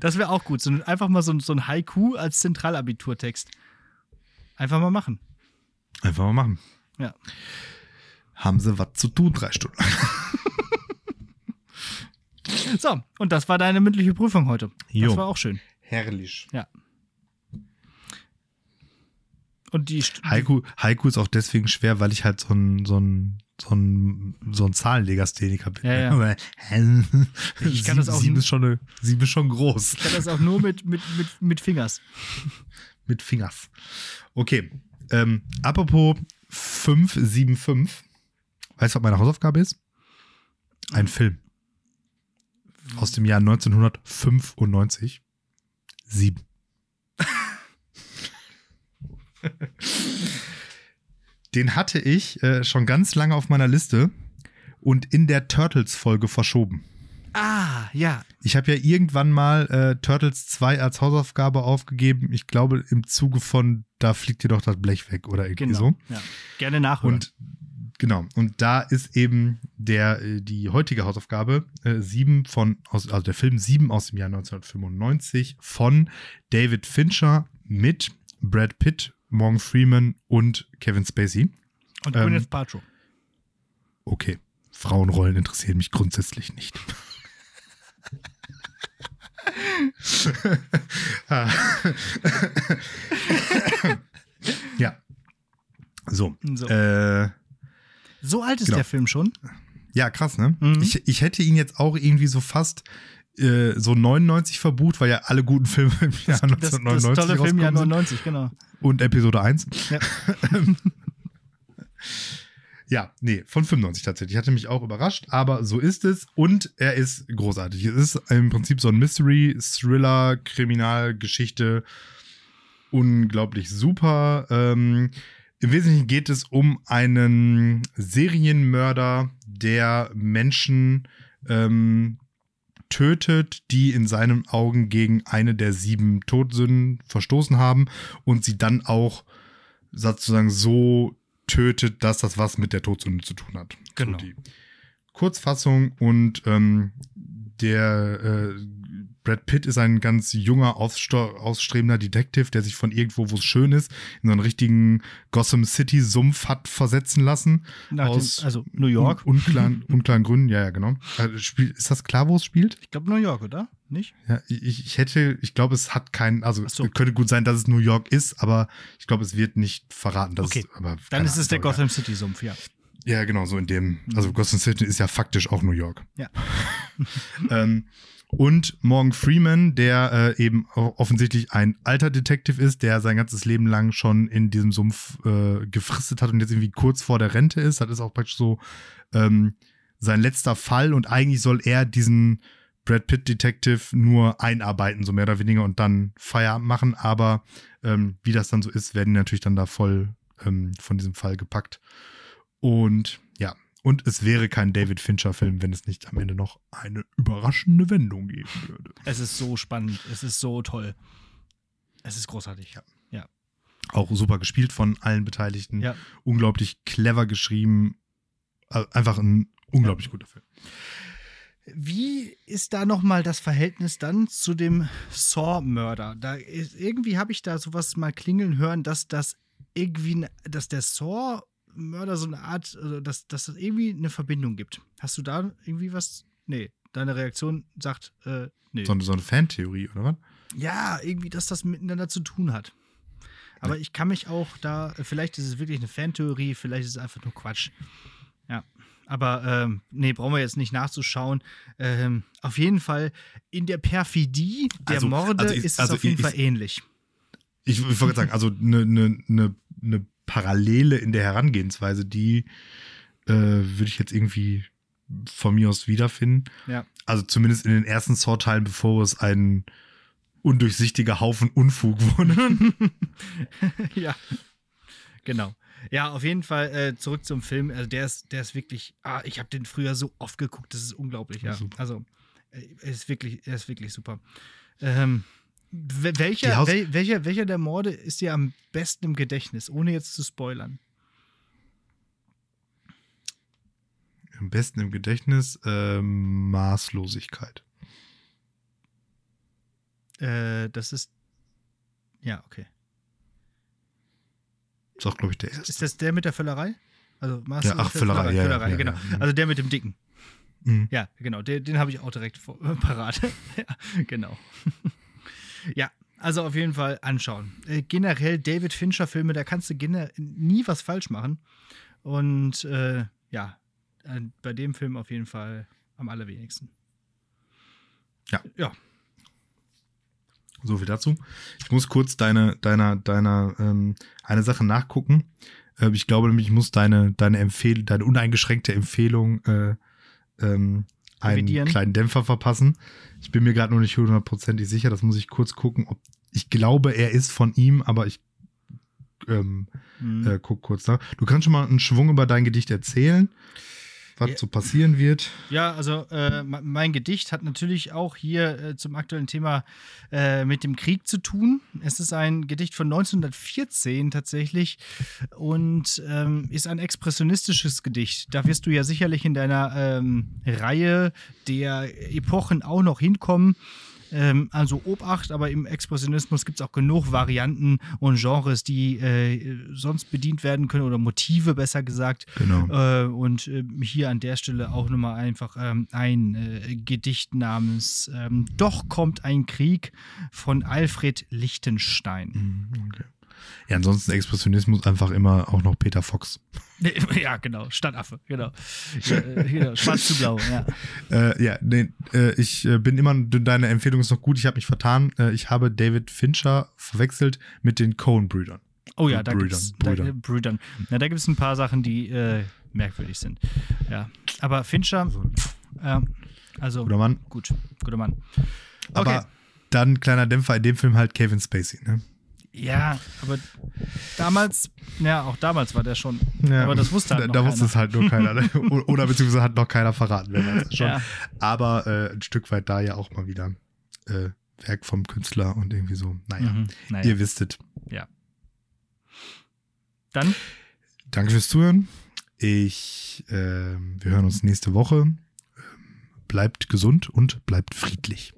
das wäre auch gut. So, einfach mal so, so ein Haiku als Zentralabiturtext. Einfach mal machen. Einfach mal machen. Ja. Haben sie was zu tun, drei Stunden lang. so, und das war deine mündliche Prüfung heute. Jo. Das war auch schön. Herrlich. Ja. Und die Haiku, Haiku ist auch deswegen schwer, weil ich halt so ein, so ein, so ein, so ein Zahlenlegastheniker bin. Ja, ja. ich kann das auch sieben ist schon eine, sieben ist schon groß. Ich kann das auch nur mit, mit, mit, mit Fingers. mit Fingers. Okay. Ähm, apropos 575. Weißt du, was meine Hausaufgabe ist? Ein Film. Aus dem Jahr 1995. Sieben. Den hatte ich äh, schon ganz lange auf meiner Liste und in der Turtles-Folge verschoben. Ah, ja. Ich habe ja irgendwann mal äh, Turtles 2 als Hausaufgabe aufgegeben. Ich glaube, im Zuge von Da fliegt dir doch das Blech weg oder irgendwie genau. so. Ja. Gerne nachholen. Und genau, und da ist eben der, äh, die heutige Hausaufgabe äh, 7 von, aus, also der Film 7 aus dem Jahr 1995 von David Fincher mit Brad Pitt Morgan Freeman und Kevin Spacey. Und ähm, Gwyneth Paltrow. Okay. Frauenrollen interessieren mich grundsätzlich nicht. ja. So. So. Äh, so alt ist genau. der Film schon? Ja, krass, ne? Mhm. Ich, ich hätte ihn jetzt auch irgendwie so fast äh, so 99 verbucht, weil ja alle guten Filme im Jahr das, 1999 Das, das tolle Filmjahr 99, genau. Und Episode 1. Ja. ja, nee, von 95 tatsächlich. Hatte mich auch überrascht, aber so ist es. Und er ist großartig. Es ist im Prinzip so ein Mystery, Thriller, Kriminalgeschichte. Unglaublich super. Ähm, Im Wesentlichen geht es um einen Serienmörder, der Menschen ähm, tötet, die in seinen Augen gegen eine der sieben Todsünden verstoßen haben und sie dann auch sozusagen so tötet, dass das was mit der Todsünde zu tun hat. Genau. So Kurzfassung und ähm, der äh, Brad Pitt ist ein ganz junger, ausstrebender Detective, der sich von irgendwo, wo es schön ist, in so einen richtigen Gotham City-Sumpf hat versetzen lassen. Nach aus den, also New York. Un unklaren, unklaren Gründen, ja, ja, genau. Also ist das klar, wo es spielt? Ich glaube New York, oder? Nicht? Ja, ich, ich hätte, ich glaube, es hat keinen, also so. es könnte gut sein, dass es New York ist, aber ich glaube, es wird nicht verraten. Dass okay, es, aber dann ist es der Gotham City-Sumpf, ja. Ja, genau, so in dem, also mhm. Gotham City ist ja faktisch auch New York. Ja. ähm, und Morgan Freeman, der äh, eben offensichtlich ein alter Detective ist, der sein ganzes Leben lang schon in diesem Sumpf äh, gefristet hat und jetzt irgendwie kurz vor der Rente ist. Das ist auch praktisch so ähm, sein letzter Fall und eigentlich soll er diesen Brad Pitt Detective nur einarbeiten, so mehr oder weniger, und dann Feierabend machen. Aber ähm, wie das dann so ist, werden die natürlich dann da voll ähm, von diesem Fall gepackt. Und ja, Und es wäre kein David Fincher-Film, wenn es nicht am Ende noch eine überraschende Wendung geben würde. Es ist so spannend, es ist so toll. Es ist großartig. Ja. ja. Auch super gespielt von allen Beteiligten. Ja. Unglaublich clever geschrieben. Einfach ein unglaublich Ja. guter Film. Wie ist da nochmal das Verhältnis dann zu dem Saw-Mörder? Da ist, irgendwie habe ich da sowas mal klingeln hören, dass das irgendwie, dass der Saw-Mörder so eine Art, also dass, dass es irgendwie eine Verbindung gibt. Hast du da irgendwie was? Nee, deine Reaktion sagt, äh, nee. So, eine- so eine Fantheorie, oder was? Ja, irgendwie, dass das miteinander zu tun hat. Aber ich kann mich auch da, vielleicht ist es wirklich eine Fantheorie, vielleicht ist es einfach nur Quatsch. Ja. Aber ähm, nee, brauchen wir jetzt nicht nachzuschauen. Ähm, auf jeden Fall in der Perfidie der Also- Morde also ich- ist es also auf jeden ich- Fall ähnlich. Ich, ich wollte sagen, also eine ne, ne, ne Parallele in der Herangehensweise, die äh, würde ich jetzt irgendwie von mir aus wiederfinden. Ja. Also zumindest in den ersten Saw-Teilen, bevor es ein undurchsichtiger Haufen Unfug wurde. ja. Genau. Ja, auf jeden Fall äh, zurück zum Film. Also der ist, der ist wirklich, ah, ich habe den früher so oft geguckt, das ist unglaublich, ja. Super. Also, äh, er ist wirklich, er ist wirklich super. Ähm, welcher, wel, welcher, welcher der Morde ist dir am besten im Gedächtnis, ohne jetzt zu spoilern? Am besten im Gedächtnis ähm, Maßlosigkeit. Äh, das ist. Ja, okay. Ist auch, glaube ich, der erste. Ist das der mit der Völlerei? Also Maß Ja, ach, Völlerei, ja, ja, ja, genau. ja. Also der mit dem Dicken. Mhm. Ja, genau. Den, den habe ich auch direkt vor, parat. ja, genau. ja, also auf jeden Fall anschauen. Äh, generell David Fincher-Filme, da kannst du nie was falsch machen. Und äh, ja, äh, bei dem Film auf jeden Fall am allerwenigsten. Ja. Ja. So viel dazu. Ich muss kurz deine, deiner, deiner, ähm, eine Sache nachgucken. Äh, ich glaube nämlich, ich muss deine, deine Empfehlung, deine uneingeschränkte Empfehlung, äh, ähm, einen Revidieren. kleinen Dämpfer verpassen. Ich bin mir gerade noch nicht hundertprozentig sicher. Das muss ich kurz gucken. Ob, ich glaube, er ist von ihm, aber ich ähm, Hm. äh, guck kurz nach. Du kannst schon mal einen Schwung über dein Gedicht erzählen, was Ja. so passieren wird. Ja, also äh, me- mein Gedicht hat natürlich auch hier äh, zum aktuellen Thema äh, mit dem Krieg zu tun. Es ist ein Gedicht von 1914 tatsächlich und ähm, ist ein expressionistisches Gedicht. Da wirst du ja sicherlich in deiner ähm, Reihe der Epochen auch noch hinkommen. Ähm, also Obacht, aber im Expressionismus gibt es auch genug Varianten und Genres, die äh, sonst bedient werden können oder Motive besser gesagt. Genau. Äh, und äh, hier an der Stelle auch nochmal einfach ähm, ein äh, Gedicht namens ähm, Doch kommt ein Krieg von Alfred Lichtenstein. Mhm, Okay. Ja, ansonsten Expressionismus einfach immer auch noch Peter Fox. ja, genau, Stadtaffe, genau. Ja, genau Schwarz zu blau, ja. Äh, ja, nee, äh, ich äh, bin immer, deine Empfehlung ist noch gut, ich habe mich vertan. Ich habe David Fincher verwechselt mit den Coen-Brüdern. Oh ja, da Brüdern, gibt's da, Brüdern. Brüdern. Na, da gibt es ein paar Sachen, die äh, merkwürdig sind. Ja, aber Fincher, Also, äh, also guter Mann. gut, guter Mann. Aber Okay. dann kleiner Dämpfer in dem Film halt Kevin Spacey, ne? Ja, aber damals, ja, auch damals war der schon. Ja, aber das wusste halt da, noch da wusste es halt nur keiner. ne? Oder beziehungsweise hat noch keiner verraten, wer weiß schon. Ja. Aber äh, ein Stück weit da ja auch mal wieder äh, Werk vom Künstler und irgendwie so. Naja, Mhm, naja. ihr wisstet. Dann, Danke fürs Zuhören. Ich, ähm, wir hören uns nächste Woche. Ähm, Bleibt gesund und bleibt friedlich.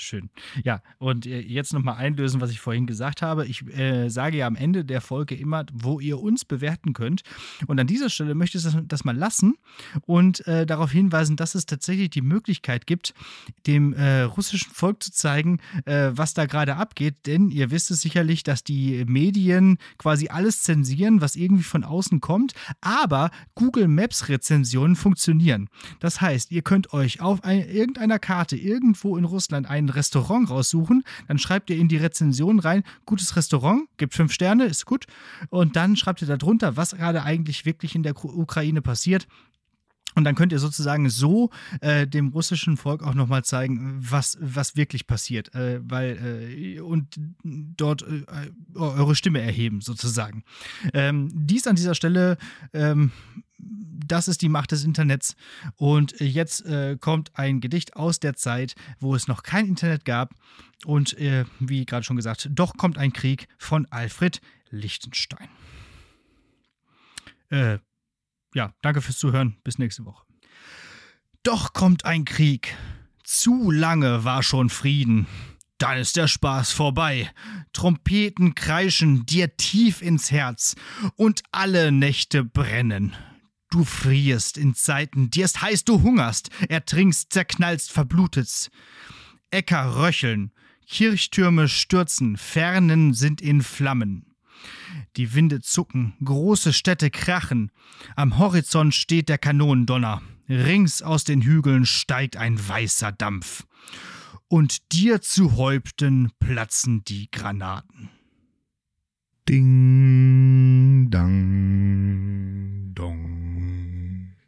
Schön. Ja, und äh, jetzt nochmal einlösen, was ich vorhin gesagt habe. Ich äh, sage ja am Ende der Folge immer, wo ihr uns bewerten könnt. Und an dieser Stelle möchte ich das, das mal lassen und äh, darauf hinweisen, dass es tatsächlich die Möglichkeit gibt, dem äh, russischen Volk zu zeigen, äh, was da gerade abgeht. Denn ihr wisst es sicherlich, dass die Medien quasi alles zensieren, was irgendwie von außen kommt. Aber Google Maps Rezensionen funktionieren. Das heißt, ihr könnt euch auf ein, irgendeiner Karte irgendwo in Russland ein Restaurant raussuchen, dann schreibt ihr in die Rezension rein, gutes Restaurant, gibt fünf Sterne, ist gut. Und dann schreibt ihr da drunter, was gerade eigentlich wirklich in der Ukraine passiert. Und dann könnt ihr sozusagen so äh, dem russischen Volk auch nochmal zeigen, was, was wirklich passiert. Äh, weil, äh, und dort äh, eure Stimme erheben, sozusagen. Ähm, dies an dieser Stelle ähm, Das ist die Macht des Internets. Und jetzt äh, kommt ein Gedicht aus der Zeit, wo es noch kein Internet gab. Und äh, wie gerade schon gesagt, doch kommt ein Krieg von Alfred Lichtenstein. Äh, ja, danke fürs Zuhören. Bis nächste Woche. Doch kommt ein Krieg. Zu lange war schon Frieden. Dann ist der Spaß vorbei. Trompeten kreischen dir tief ins Herz und alle Nächte brennen. Du frierst in Zeiten, dir ist heiß, du hungerst, ertrinkst, zerknallst, verblutest. Äcker röcheln, Kirchtürme stürzen, Fernen sind in Flammen. Die Winde zucken, große Städte krachen, am Horizont steht der Kanonendonner, rings aus den Hügeln steigt ein weißer Dampf. Und dir zu Häupten platzen die Granaten. Ding, dang, dong.